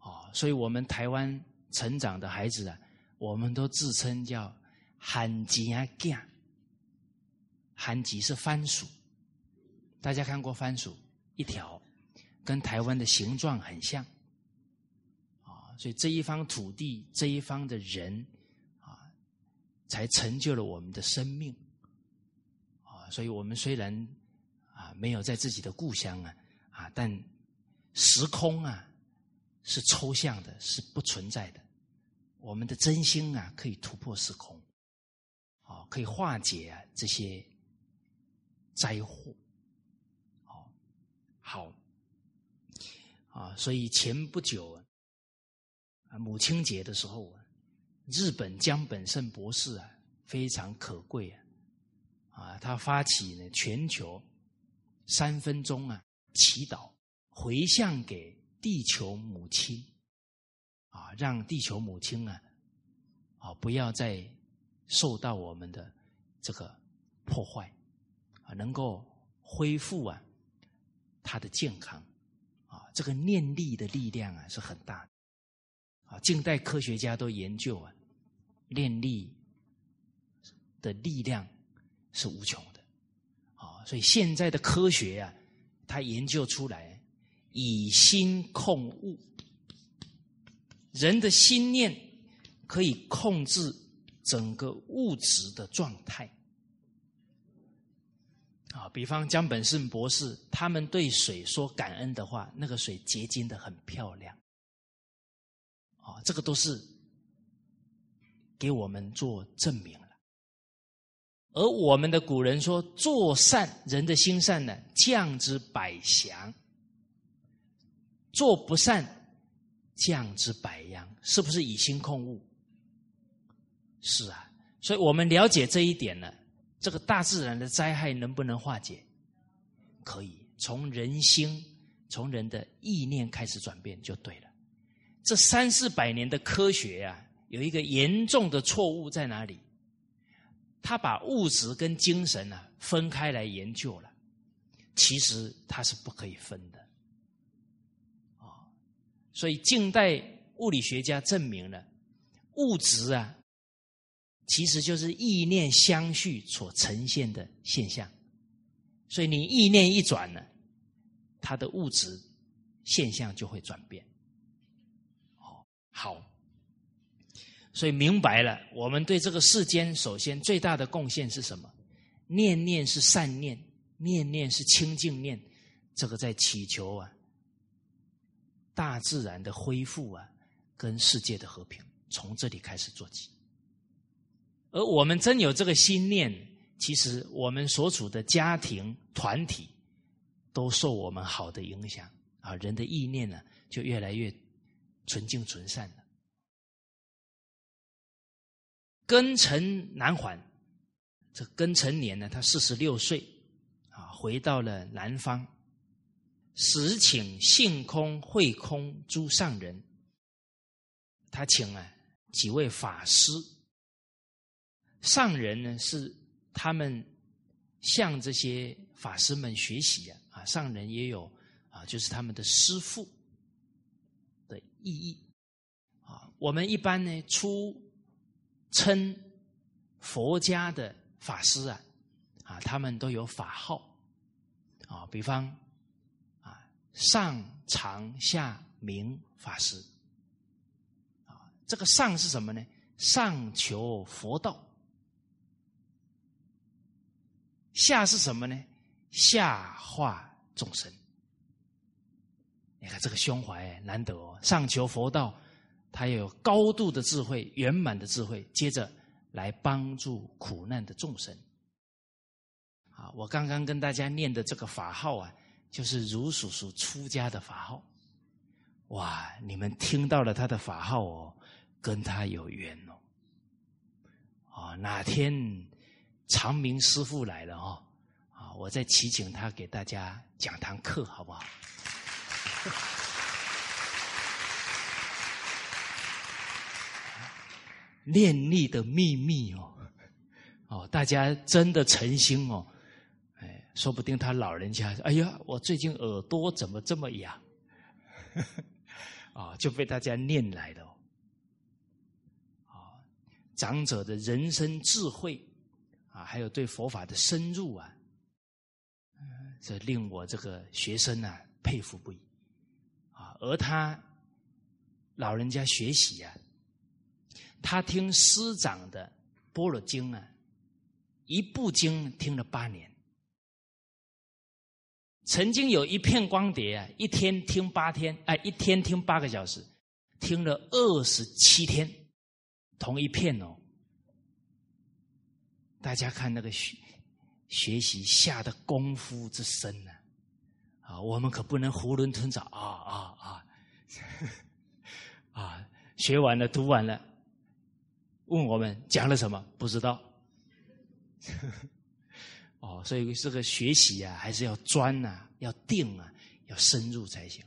哦，所以我们台湾成长的孩子啊，我们都自称叫“罕吉啊干”。罕吉是番薯，大家看过番薯一条，跟台湾的形状很像啊，所以这一方土地，这一方的人啊。才成就了我们的生命，啊，所以我们虽然没有在自己的故乡啊啊，但时空啊是抽象的，是不存在的。我们的真心啊可以突破时空，啊，可以化解啊这些灾祸，好，好，啊，所以前不久啊母亲节的时候啊。日本江本胜博士啊，非常可贵啊！啊，他发起呢全球三分钟啊祈祷回向给地球母亲。啊，让地球母亲啊啊不要再受到我们的这个破坏啊，能够恢复啊他的健康。啊，这个念力的力量啊是很大的。啊，近代科学家都研究啊。念力的力量是无穷，啊，所以现在的科学啊，它研究出来以心控物，人的心念可以控制整个物质的状态。啊，比方江本胜博士，他们对水说感恩的话，那个水结晶的很漂亮。啊，这个都是给我们做证明。而我们的古人说，做善人的心善呢，降之百祥；做不善，降之百殃。是不是以心控物？是啊，所以我们了解这一点呢。这个大自然的灾害能不能化解？可以，从人心、从人的意念开始转变就对了。这三四百年的科学呀，有一个严重的错误在哪里？他把物质跟精神呢分开来研究了，其实它是不可以分的。啊，所以近代物理学家证明了物质啊。其实就是意念相续所呈现的现象，所以你意念一转呢，它的物质现象就会转变。哦，好，所以明白了，我们对这个世间首先最大的贡献是什么？念念是善念，念念是清净念，这个在祈求啊，大自然的恢复啊，跟世界的和平，从这里开始做起。而我们真有这个心念，其实我们所处的家庭团体都受我们好的影响啊，人的意念呢就越来越纯净纯善。庚辰南还，这庚辰年呢，他四十六岁啊，回到了南方，时请性空、慧空诸上人，他请啊几位法师。上人呢是他们向这些法师们学习啊，啊，上人也有啊，就是他们的师父的意义啊。我们一般呢出称佛家的法师啊，啊，他们都有法号啊，比方啊上长下明法师啊，这个上是什么呢？上求佛道。下是什么呢？下化众生。你看这个胸怀难得哦，上求佛道，他有高度的智慧、圆满的智慧，接着来帮助苦难的众生。啊，我刚刚跟大家念的这个法号啊，就是如叔叔出家的法号。哇，你们听到了他的法号哦，跟他有缘哦。啊，哪天？长明师傅来了哦，啊！我再祈请他给大家讲堂课，好不好？念力的秘密哦，哦，大家真的诚心哦，哎，说不定他老人家，哎呀，我最近耳朵怎么这么痒？啊，就被大家念来了。啊，长者的人生智慧。啊，还有对佛法的深入啊，这令我这个学生呢佩服不已啊。而他老人家学习啊，他听师长的《般若经》啊，一部经听了八年。曾经有一片光碟啊，一天听八天，哎，一天听八个小时，听了二十七天，同一片哦。大家看那个学学习下的功夫之深呢，啊，我们可不能囫囵吞枣啊啊啊！啊，学完了读完了，问我们讲了什么？不知道。哦，所以这个学习啊，还是要专啊，要定啊，要深入才行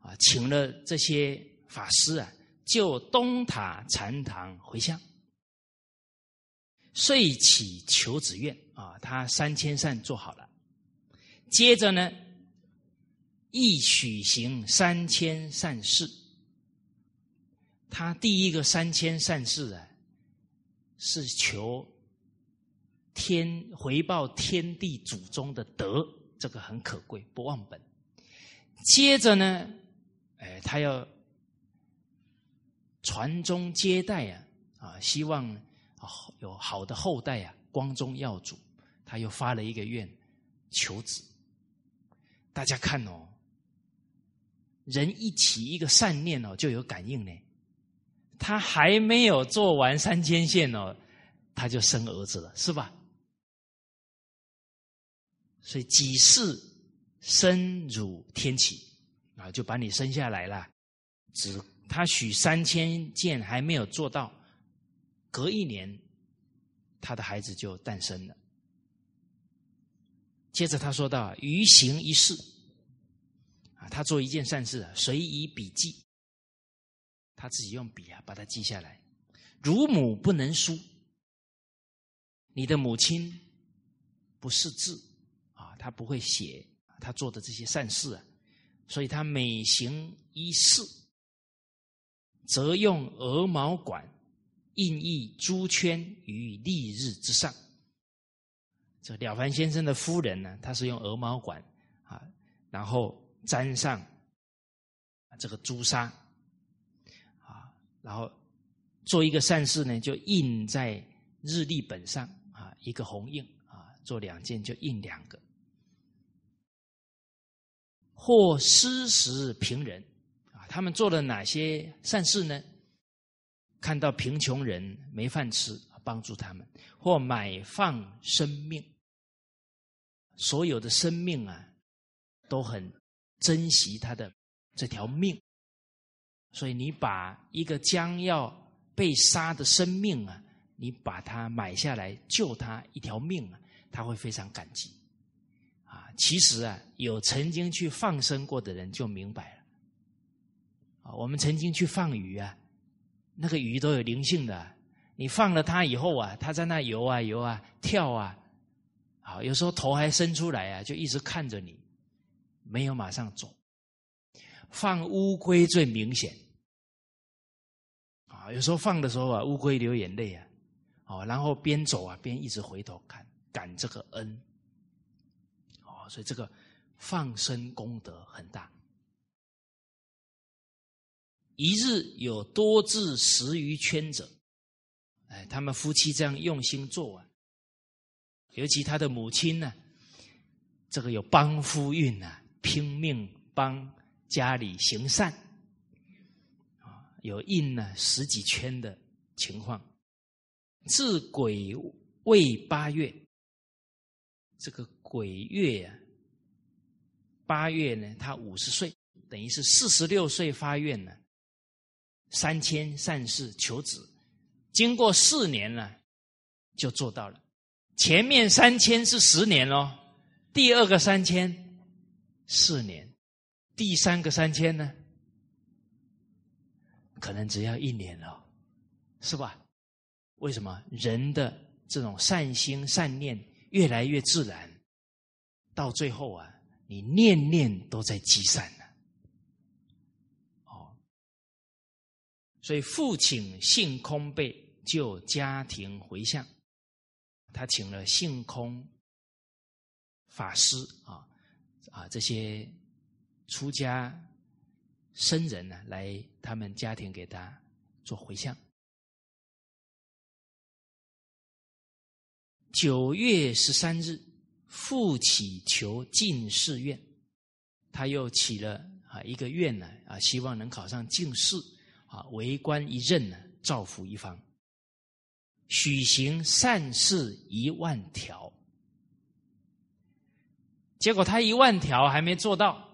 啊，请了这些法师啊。就东塔禅堂回乡，遂起求子愿啊，他三千善做好了，接着呢，亦许行三千善事。他第一个三千善事啊，是求天回报天地祖宗的德，这个很可贵，不忘本。接着呢，哎，他要。传宗接代啊，啊，希望有好的后代啊，光宗耀祖，他又发了一个愿，求子。大家看哦，人一起一个善念哦，就有感应呢。他还没有做完三千线哦，他就生儿子了，是吧？所以几世生汝天启啊，就把你生下来了。只他许三千件还没有做到，隔一年，他的孩子就诞生了。接着他说到：“余行一事啊，他做一件善事啊，随以笔记，他自己用笔啊把它记下来。乳母不能书，你的母亲不识字啊。”他不会写他做的这些善事啊，所以他每行一事，则用鹅毛管印一珠圈于立日之上。这了凡先生的夫人呢，她是用鹅毛管啊，然后沾上这个朱砂，然后做一个善事呢，就印在日历本上啊，一个红印啊，做两件就印两个。或施食贫人，啊，他们做了哪些善事呢？看到贫穷人没饭吃，帮助他们；或买放生命，所有的生命啊，都很珍惜他的这条命，所以你把一个将要被杀的生命啊，你把它买下来救他一条命啊，他会非常感激。啊其实啊，有曾经去放生过的人就明白了。啊，我们曾经去放鱼啊，那个鱼都有灵性的。你放了它以后啊，它在那游啊游啊跳啊，好，有时候头还伸出来啊，就一直看着你，没有马上走。放乌龟最明显，有时候放的时候啊，乌龟流眼泪啊，哦，然后边走啊边一直回头看，感这个恩。哦所以这个放生功德很大，一日有多至十余圈者，哎，他们夫妻这样用心做啊，尤其他的母亲呢，这个有帮夫运啊，拼命帮家里行善，有印呢十几圈的情况，至鬼未八月，这个。鬼月啊，八月呢，他五十岁，等于是四十六岁发愿呢。三千善事求子，经过四年了，就做到了。前面三千是十年喽，第二个三千四年，第三个三千呢，可能只要一年了，是吧？为什么人的这种善心善念越来越自然？到最后啊，你念念都在积善呢。哦，所以父亲性空被救家庭回向，他请了性空法师啊啊这些出家僧人呢，来他们家庭给他做回向。九月十三日。复起求进士愿，他又起了啊一个愿呢啊，希望能考上进士啊，为官一任呢，造福一方。许行善事一万条，结果他一万条还没做到，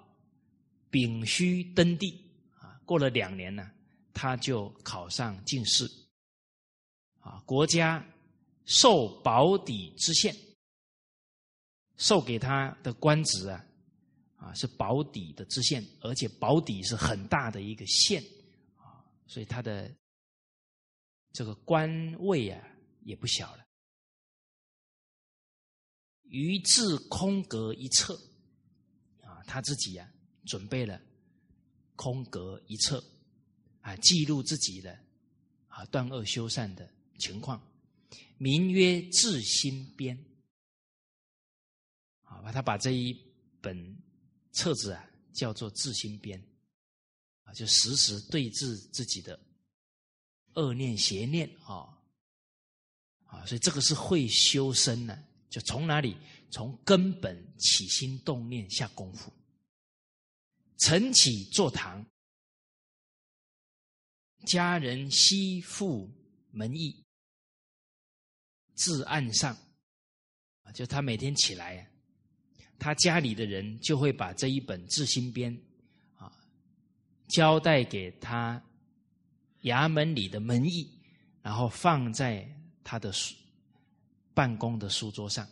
丙戌登第啊，过了两年呢，他就考上进士，啊，国家授保底知县。授给他的官职啊，啊是保底的知县，而且保底是很大的一个县啊，所以他的这个官位啊也不小了。于至空格一侧啊，他自己啊准备了空格一册啊，记录自己的啊断恶修善的情况，名曰《治心编》。啊，他把这一本册子啊叫做《自心编》，啊，就时时对治自己的恶念、邪念啊，啊，所以这个是会修身呢。就从哪里？从根本起心动念下功夫。晨起坐堂，家人悉付门役，至案上。啊，就他每天起来，他家里的人就会把这一本治心编啊，交代给他衙门里的门役，然后放在他的书办公的书桌上。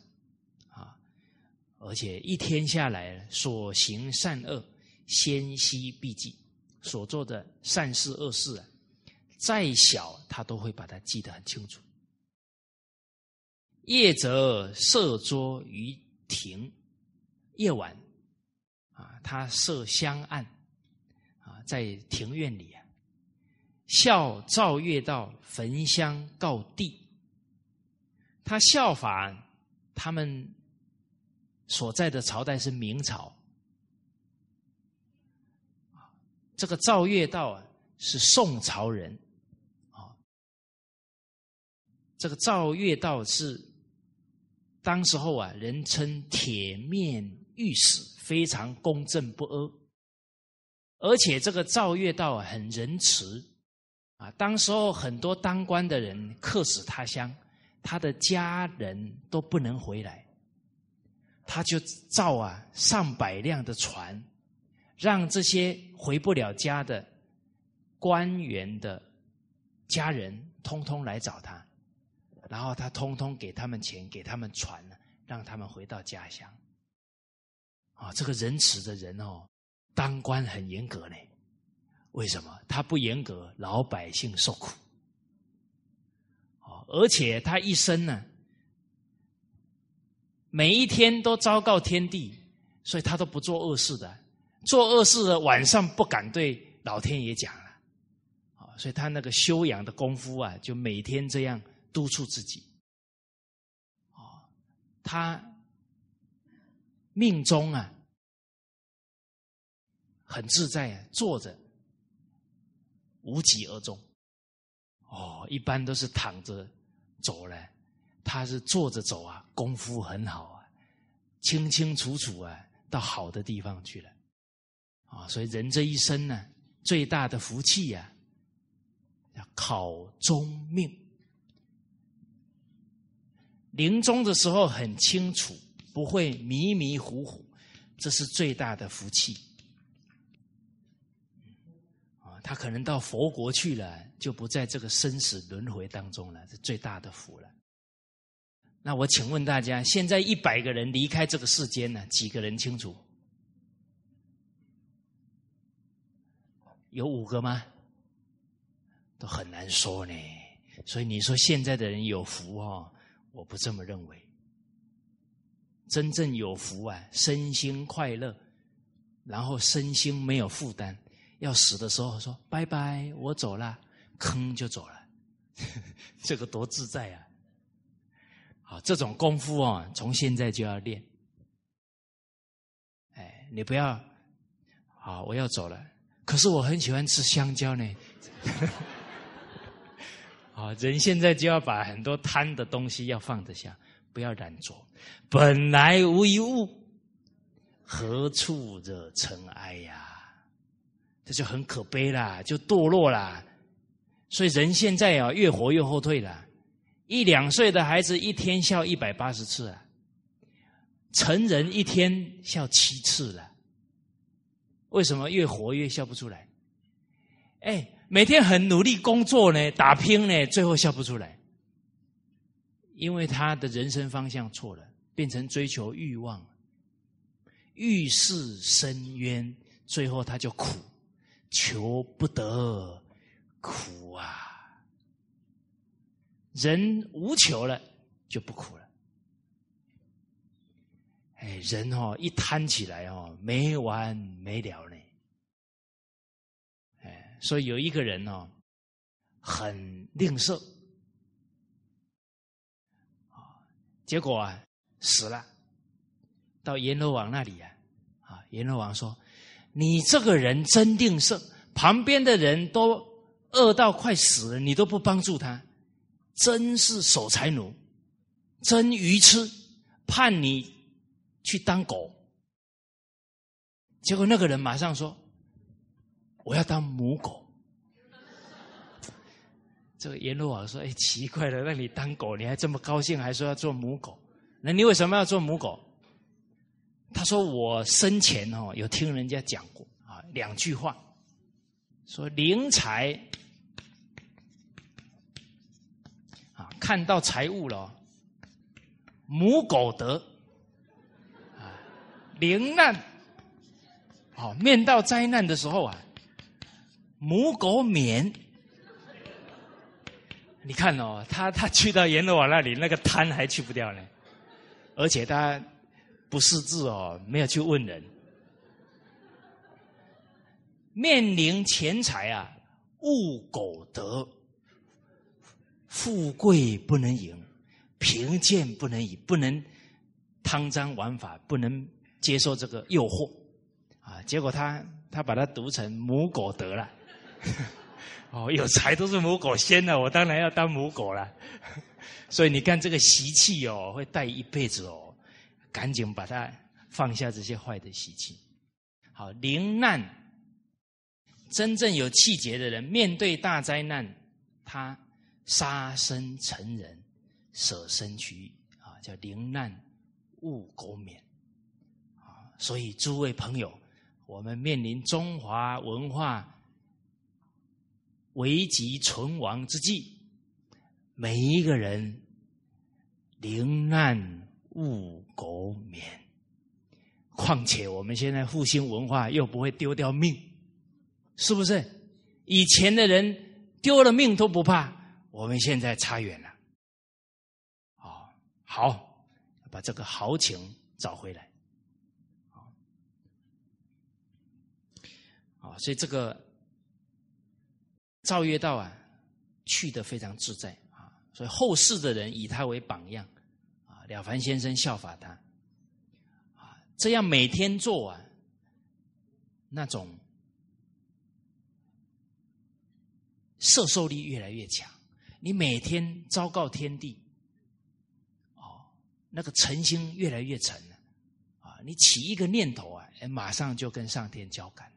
啊而且一天下来，所行善恶，先悉必记；所做的善事恶事啊，再小他都会把它记得很清楚。夜则设桌于庭，夜晚啊，他设香案啊，在庭院里啊，效照月道焚香告地。他效法他们。所在的朝代是明朝，这个赵月道啊是宋朝人，啊，这个赵月道是当时候啊人称铁面御史，非常公正不阿，而且这个赵月道啊很仁慈，啊，当时候很多当官的人客死他乡，他的家人都不能回来。他就造啊上百辆的船，让这些回不了家的官员的家人通通来找他，然后他通通给他们钱，给他们船让他们回到家乡。啊，这个仁慈的人哦，当官很严格呢。为什么？他不严格，老百姓受苦。哦，而且他一生呢。每一天都昭告天地，所以他都不做恶事的。做恶事的晚上不敢对老天爷讲了，啊，所以他那个修养的功夫啊，就每天这样督促自己。哦，他命中啊很自在啊，坐着无疾而终。哦，一般都是躺着走了。他是坐着走啊，功夫很好啊，清清楚楚啊，到好的地方去了，啊，所以人这一生呢，最大的福气呀，要考终命，临终的时候很清楚，不会迷迷糊糊，这是最大的福气。啊，他可能到佛国去了，就不在这个生死轮回当中了，是最大的福了。那我请问大家，现在一百个人离开这个世间呢？几个人清楚？有五个吗？都很难说呢。所以你说现在的人有福哦，我不这么认为。真正有福啊，身心快乐，然后身心没有负担，要死的时候说拜拜，我走了，坑就走了，这个多自在啊！好，这种功夫啊，从现在就要练。哎，你不要，好，我要走了。可是我很喜欢吃香蕉呢。啊，人现在就要把很多贪的东西要放得下，不要染着。本来无一物，何处惹尘埃呀？这就很可悲啦，就堕落啦。所以人现在啊，越活越后退了。一两岁的孩子一天笑一百八十次啊，成人一天笑七次了。为什么越活越笑不出来？哎，每天很努力工作呢，打拼呢，最后笑不出来，因为他的人生方向错了，变成追求欲望，欲是深渊，最后他就苦，求不得，苦啊。人无求了，就不苦了。哎，人哦，一贪起来哦，没完没了呢。哎，所以有一个人哦，很吝啬，啊，结果啊死了，到阎罗王那里啊，啊，阎罗王说：“你这个人真吝啬，旁边的人都饿到快死了，你都不帮助他，真是守财奴，真愚痴，判你去当狗。结果那个人马上说：“我要当母狗。”这个阎罗王说：“哎，奇怪了，让你当狗，你还这么高兴，还说要做母狗？那你为什么要做母狗？”他说：“我生前哦，有听人家讲过啊，两句话，说灵财啊，看到财物了，母狗得，灵难。”好，面到灾难的时候啊，母狗免。你看哦，他他去到阎罗王那里，那个贪还去不掉呢，而且他不识字哦，没有去问人。面临钱财啊，勿苟得，富贵不能淫，贫贱不能移，不能贪赃枉法，不能接受这个诱惑。啊！结果他他把它读成母狗得了，哦，有才都是母狗先的，我当然要当母狗了。所以你看这个习气哦，会带一辈子哦，赶紧把它放下这些坏的习气。好，临难，真正有气节的人，面对大灾难，他杀身成仁，舍身取义啊，叫临难勿苟免。所以诸位朋友。我们面临中华文化危急存亡之际，每一个人临难勿苟免。况且我们现在复兴文化，又不会丢掉命，是不是？以前的人丢了命都不怕，我们现在差远了。哦，好，把这个豪情找回来。啊所以这个赵月道啊，去的非常自在啊，所以后世的人以他为榜样啊，了凡先生效法他啊，这样每天做啊，那种摄受力越来越强。你每天昭告天地，哦，那个诚心越来越诚了啊，你起一个念头啊，马上就跟上天交感。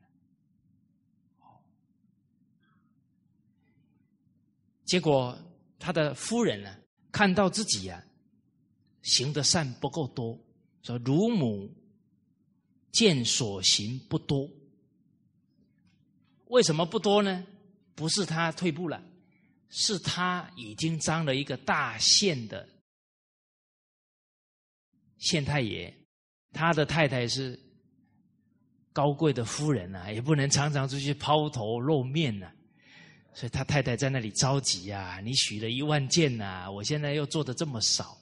结果，他的夫人呢，看到自己呀行的善不够多，说：“乳母见所行不多，为什么不多呢？不是他退步了，是他已经当了一个大县的县太爷，他的太太是高贵的夫人呐，也不能常常出去抛头露面呐。”所以他太太在那里着急啊！你许了一万件呐，我现在又做的这么少，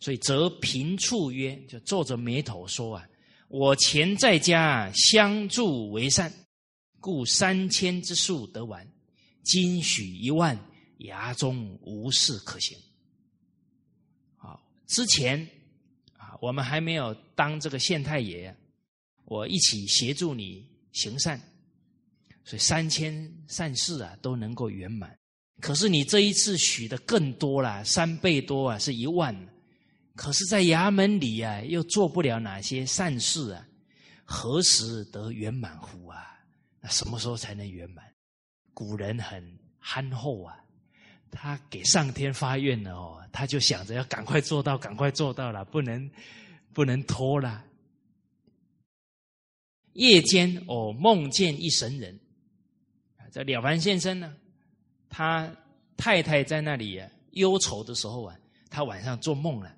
所以则平处曰，就皱着眉头说啊：“我前在家相助为善，故三千之数得完，今许一万，衙中无事可行。”好，之前啊，我们还没有当这个县太爷，我一起协助你行善。所以三千善事啊都能够圆满，可是你这一次许的更多了，三倍多啊，是一万。可是，在衙门里啊，又做不了哪些善事啊，何时得圆满乎啊？那什么时候才能圆满？古人很憨厚啊，他给上天发愿了哦，他就想着要赶快做到，赶快做到了，不能不能拖了。夜间哦，梦见一神人。了凡先生呢，他太太在那里忧愁的时候啊，他晚上做梦了，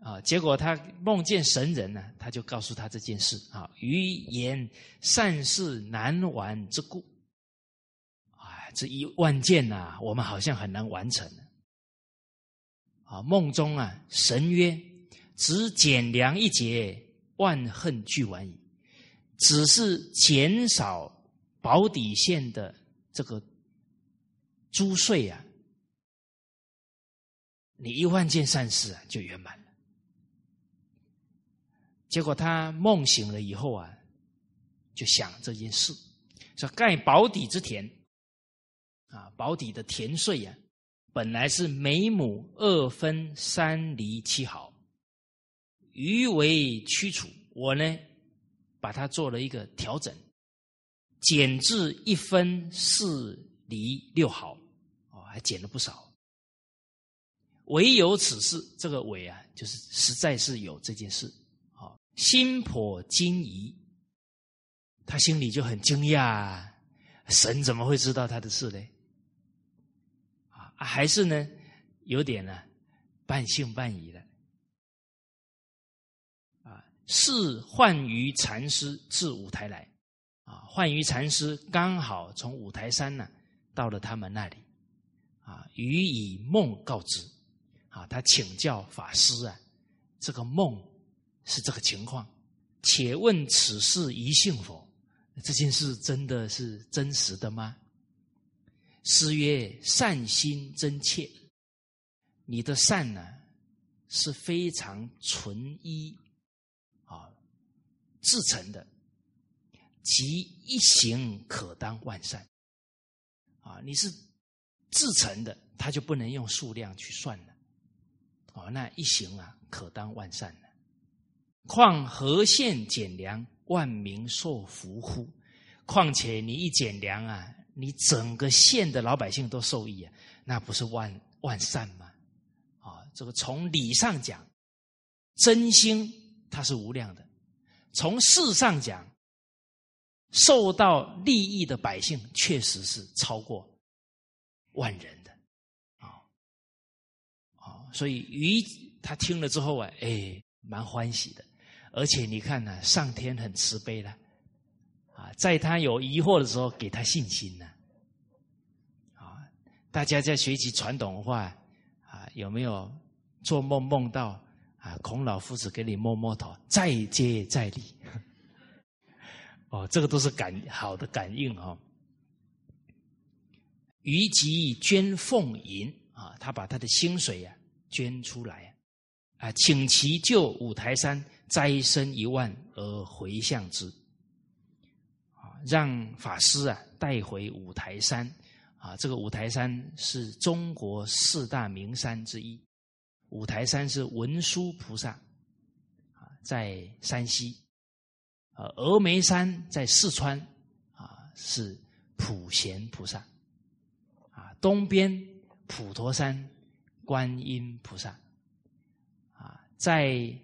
啊，结果他梦见神人呢，他就告诉他这件事啊，余言善事难完之故，啊，这一万件呐，我们好像很难完成。啊，梦中啊，神曰：只减粮一节，万恨俱完矣。只是减少。保底线的这个租税啊，你一万件善事啊就圆满了。结果他梦醒了以后啊，就想这件事，说盖保底之田啊，保底的田税呀，本来是每亩二分三厘七毫，余为驱除。我呢，把它做了一个调整，减至一分四厘六毫，哦，还减了不少。唯有此事，这个唯啊，就是实在是有这件事。哦，心颇惊疑，他心里就很惊讶，神怎么会知道他的事呢？啊，还是呢，有点呢，半信半疑的。啊，是幻于禅师至五台来，啊，幻鱼禅师刚好从五台山呢到了他们那里，啊，予以梦告知。啊，他请教法师啊，这个梦是这个情况，且问此事宜信否？这件事真的是真实的吗？师曰：善心真切，你的善呢是非常纯一啊，至诚的，即一行可当万善啊，你是自成的，他就不能用数量去算了。哦，那一行啊，可当万善了。况何县减粮，万民受福乎？况且你一减粮啊，你整个县的老百姓都受益啊，那不是万万善吗？啊，这个从理上讲，真心它是无量的；从事上讲，受到利益的百姓确实是超过万人的。啊。所以鱼他听了之后啊，哎，蛮欢喜的，而且你看呢，上天很慈悲的，啊，在他有疑惑的时候给他信心呢，啊，大家在学习传统文化啊，有没有做梦梦到啊，孔老夫子给你摸摸头，再接再厉，哦，这个都是感好的感应哦。虞吉捐俸银啊，他把他的薪水呀。捐出来，啊，请其就五台山斋生一万而回向之，啊，让法师啊带回五台山，啊，这个五台山是中国四大名山之一，五台山是文殊菩萨，啊，在山西，呃，峨眉山在四川，啊，是普贤菩萨，啊，东边普陀山。观音菩萨，啊，在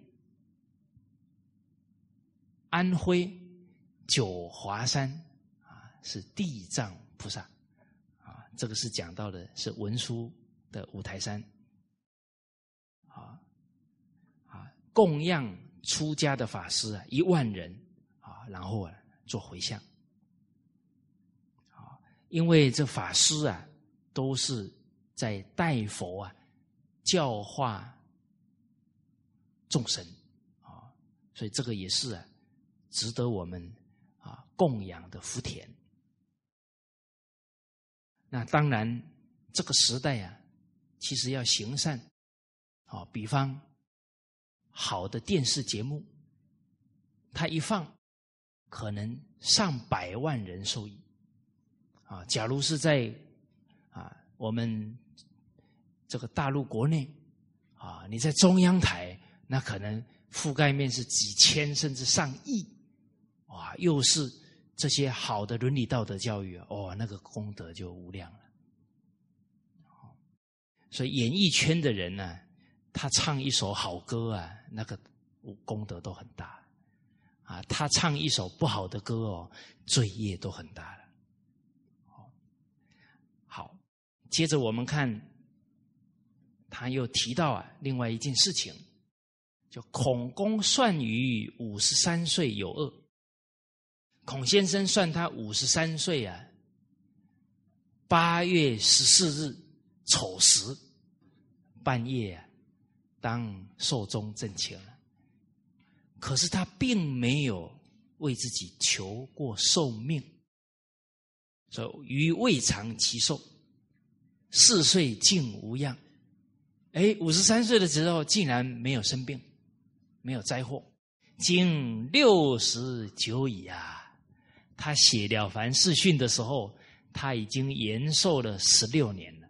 安徽九华山啊，是地藏菩萨，啊，这个是讲到的是文殊的五台山，啊啊，供养出家的法师啊一万人，然后啊做回向，啊，因为这法师啊都是在代佛啊。教化众生啊，所以这个也是啊，值得我们啊供养的福田。那当然，这个时代啊，其实要行善啊，比方好的电视节目，它一放，可能上百万人受益啊。假如是在啊，我们。这个大陆国内，啊，你在中央台，那可能覆盖面是几千甚至上亿，哇，又是这些好的伦理道德教育，哦，那个功德就无量了。所以演艺圈的人呢，他唱一首好歌啊，那个功德都很大，啊，他唱一首不好的歌哦，罪业都很大了。好，接着我们看。他又提到啊，另外一件事情，就孔公算于五十三岁有恶。孔先生算他五十三岁啊，八月十四日丑时半夜啊，当寿终正寝了。可是他并没有为自己求过寿命，说余未尝其寿，四岁竟无恙。哎，五十三岁的时候竟然没有生病，没有灾祸，经六十九矣啊！他写了凡四训的时候，他已经延寿了十六年了，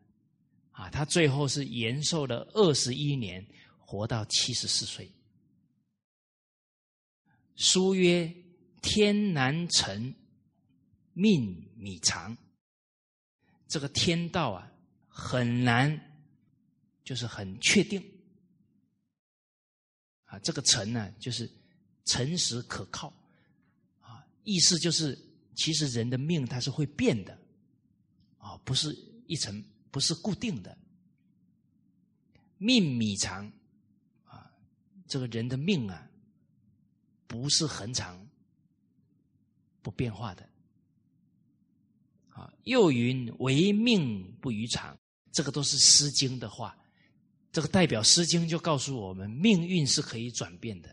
啊，他最后是延寿了二十一年，活到七十四岁。书曰：“天难成，命米长。”这个天道啊，很难，就是很确定。啊，这个诚呢，就是诚实可靠。啊，意思就是，其实人的命它是会变的。啊，不是一层，不是固定的。命米长，啊，这个人的命啊。不是恒常、不变化的。啊，又云：“唯命不于常。”这个都是《诗经》的话，这个代表《诗经》就告诉我们，命运是可以转变的。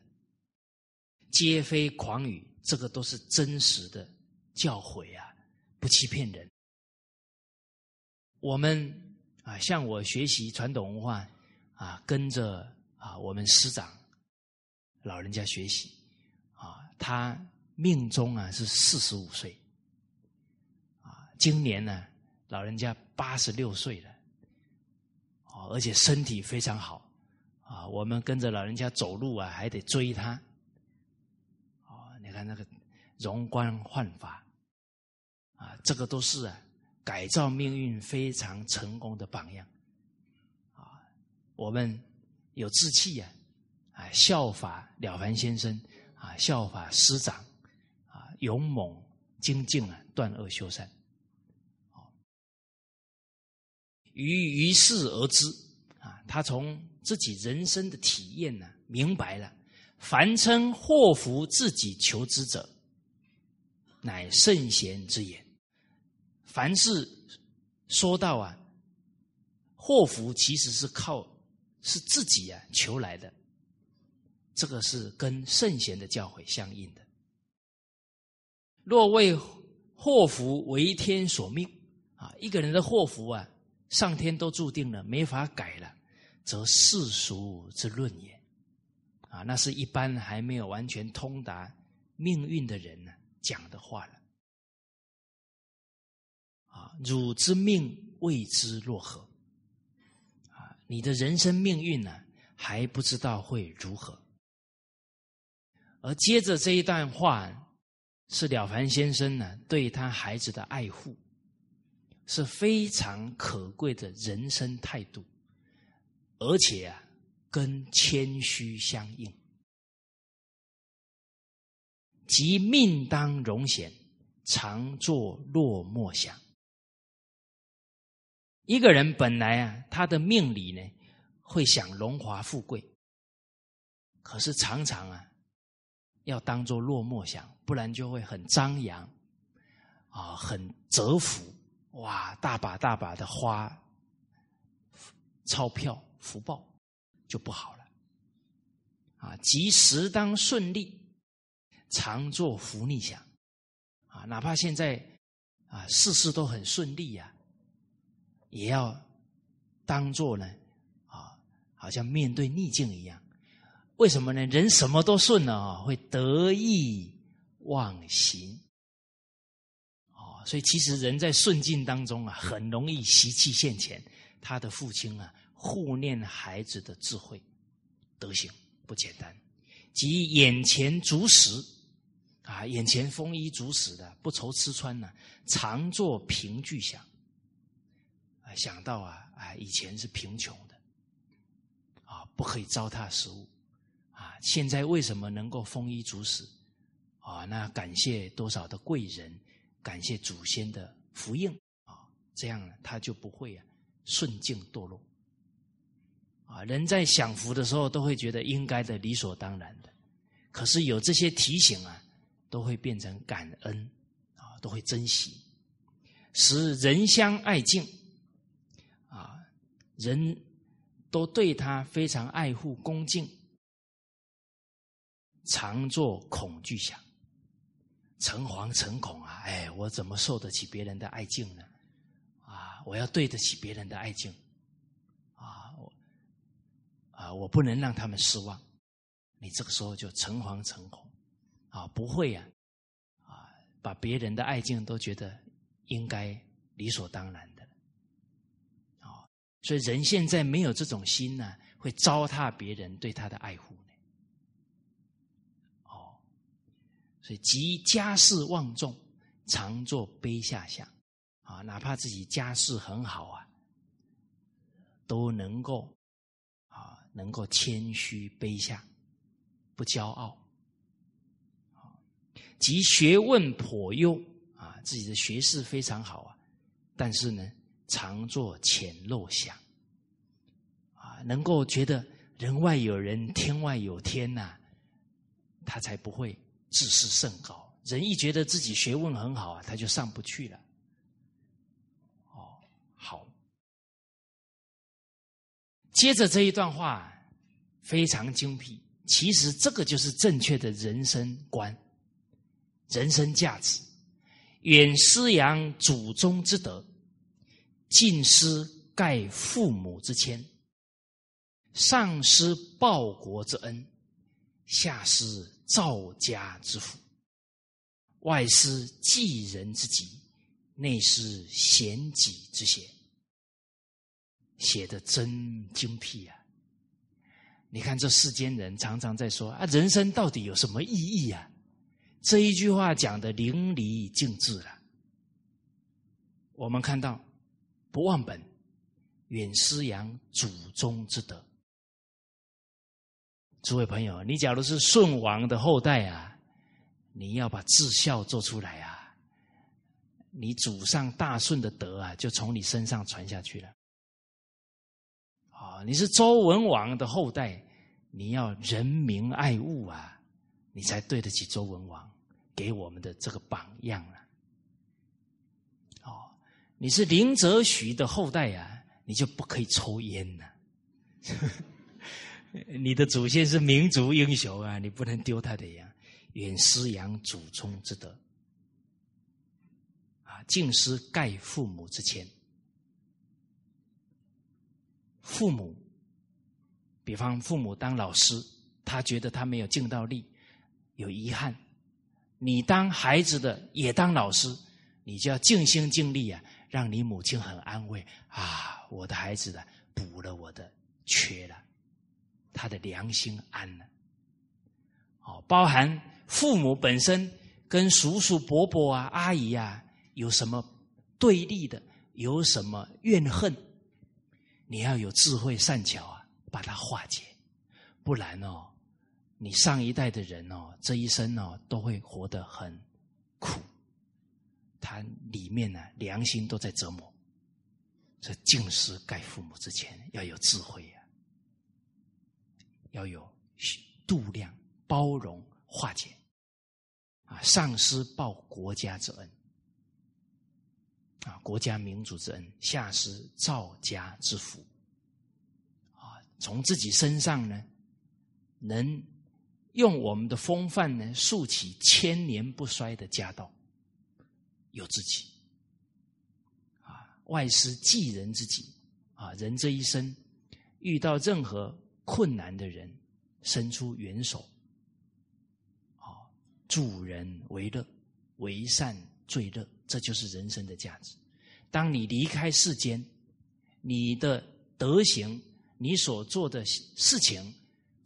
皆非狂语，这个都是真实的教诲啊，不欺骗人。我们啊，像我学习传统文化啊，跟着啊我们师长老人家学习。他命中啊是四十五岁，啊，今年呢老人家八十六岁了，哦，而且身体非常好，啊，我们跟着老人家走路啊还得追他，哦，你看那个容光焕发，啊，这个都是啊改造命运非常成功的榜样，啊，我们有志气呀，啊，效法了凡先生。啊，效法师长，啊，勇猛精进啊，断恶修善。于于事而知啊，他从自己人生的体验呢，明白了，凡称祸福自己求之者，乃圣贤之言。凡是说到啊，祸福其实是靠是自己啊求来的。这个是跟圣贤的教诲相应的。若为祸福为天所命啊，一个人的祸福啊，上天都注定了，没法改了，则世俗之论也。啊，那是一般还没有完全通达命运的人呢讲的话了。啊，汝之命未知若何？啊，你的人生命运呢，还不知道会如何。而接着这一段话，是了凡先生呢对他孩子的爱护，是非常可贵的人生态度，而且啊，跟谦虚相应。即命当荣显，常作落寞想。一个人本来啊，他的命里呢，会想荣华富贵，可是常常啊。要当做落寞想，不然就会很张扬，啊，很折服，哇，大把大把的花，钞票福报就不好了，啊，即时当顺利，常做福逆想，啊，哪怕现在啊事事都很顺利呀，也要当做呢，啊，好像面对逆境一样。为什么呢？人什么都顺了啊，会得意忘形，哦，所以其实人在顺境当中啊，很容易习气现前。他的父亲啊，护念孩子的智慧德行不简单，即眼前足食啊，眼前丰衣足食的，不愁吃穿呢，常做贫具想啊，想到啊，啊，以前是贫穷的啊，不可以糟蹋食物。现在为什么能够丰衣足食？啊，那感谢多少的贵人，感谢祖先的福应啊，这样呢，他就不会啊顺境堕落。啊，人在享福的时候都会觉得应该的、理所当然的，可是有这些提醒啊，都会变成感恩啊，都会珍惜，使人相爱敬啊，人都对他非常爱护恭敬。常做恐惧想，诚惶诚恐啊！哎，我怎么受得起别人的爱敬呢？啊，我要对得起别人的爱敬，啊，我啊，我不能让他们失望。你这个时候就诚惶诚恐，啊，不会呀，啊，把别人的爱敬都觉得应该理所当然的。啊，所以人现在没有这种心呢，会糟蹋别人对他的爱护呢。哦，所以及家世望重，常作卑下相，啊，哪怕自己家世很好啊，都能够啊，能够谦虚卑下，不骄傲。及学问颇优啊，自己的学识非常好啊，但是呢，常做浅陋想啊，能够觉得人外有人，天外有天呐，他才不会自视甚高。人一觉得自己学问很好啊，他就上不去了。哦，好，接着这一段话非常精辟，其实这个就是正确的人生观。人生价值，远师扬祖宗之德，近师盖父母之谦，上施报国之恩，下施造家之福，外施济人之急，内施贤己之贤。写的真精辟啊！你看这世间人常常在说啊，人生到底有什么意义啊？这一句话讲的淋漓尽致了。我们看到，不忘本，远思扬祖宗之德。诸位朋友，你假如是舜王的后代啊，你要把至孝做出来啊，你祖上大顺的德啊，就从你身上传下去了。啊，你是周文王的后代，你要仁民爱物啊，你才对得起周文王。给我们的这个榜样了，哦，你是林则徐的后代呀，你就不可以抽烟了。你的祖先是民族英雄啊，你不能丢他的呀，远师扬祖宗之德，啊，敬师盖父母之谦。父母，比方父母当老师，他觉得他没有尽到力，有遗憾。你当孩子的也当老师，你就要尽心尽力啊，让你母亲很安慰啊！我的孩子的补了我的缺了，他的良心安了。哦，包含父母本身跟叔叔伯伯啊、阿姨啊有什么对立的，有什么怨恨，你要有智慧善巧啊，把它化解，不然哦。你上一代的人哦，这一生哦都会活得很苦，他里面呢良心都在折磨。这敬师盖父母之前要有智慧呀，要有度量、包容、化解。啊，上施报国家之恩。啊，国家民族之恩，下施造家之福。啊，从自己身上呢能。用我们的风范呢，树起千年不衰的家道，有自己。啊，外施济人之己。啊，人这一生遇到任何困难的人，伸出援手，啊，助人为乐，为善最乐，这就是人生的价值。当你离开世间，你的德行，你所做的事情。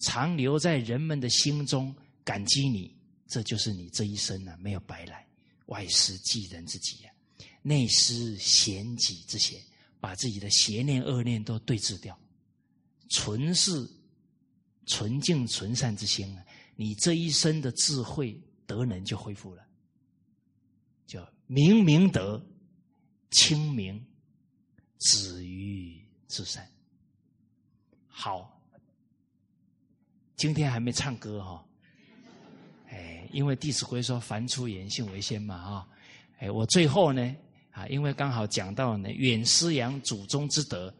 常留在人们的心中，感激你，这就是你这一生啊，没有白来。外施济人之己呀，内施贤己之贤，把自己的邪念恶念都对治掉，纯是纯净纯善之心啊！你这一生的智慧德能就恢复了，叫明明德，清明，止于至善。好。今天还没唱歌哈，哎，因为《弟子规》说“凡出言，信为先”嘛啊，哎，我最后呢啊，因为刚好讲到呢，远师扬祖宗之德，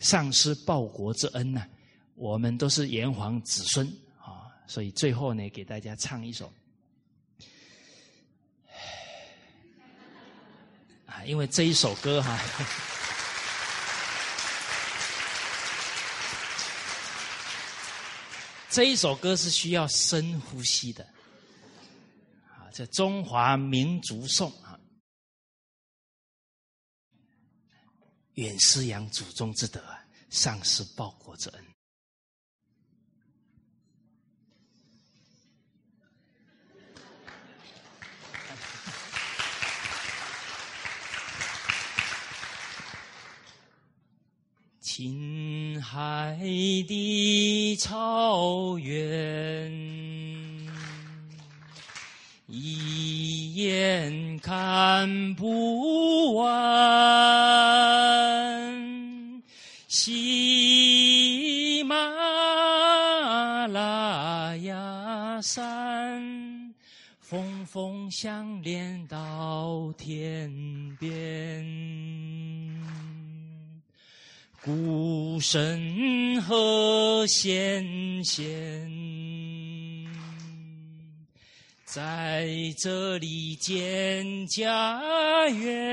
上施报国之恩呢，我们都是炎黄子孙啊，所以最后呢，给大家唱一首，啊，因为这一首歌哈。这一首歌是需要深呼吸的，啊，这中华民族颂。远施扬祖宗之德，上施报国之恩。青海的草原，一眼看不完。喜马拉雅山，峰峰相连到天边。孤身和仙仙，在这里建家园。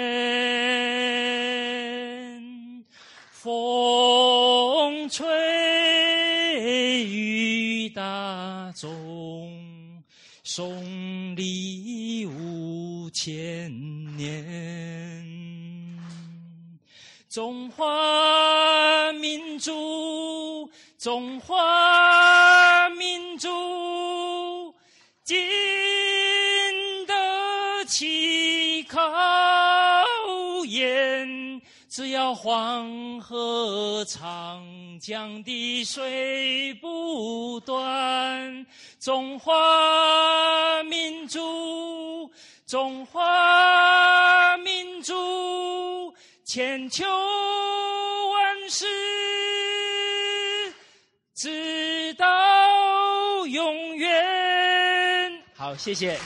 风吹雨打中，送礼五千年。中华民族，中华民族，只要黄河、长江的水不断，中华民族，中华民族。千秋万世，直到永远。好，谢谢。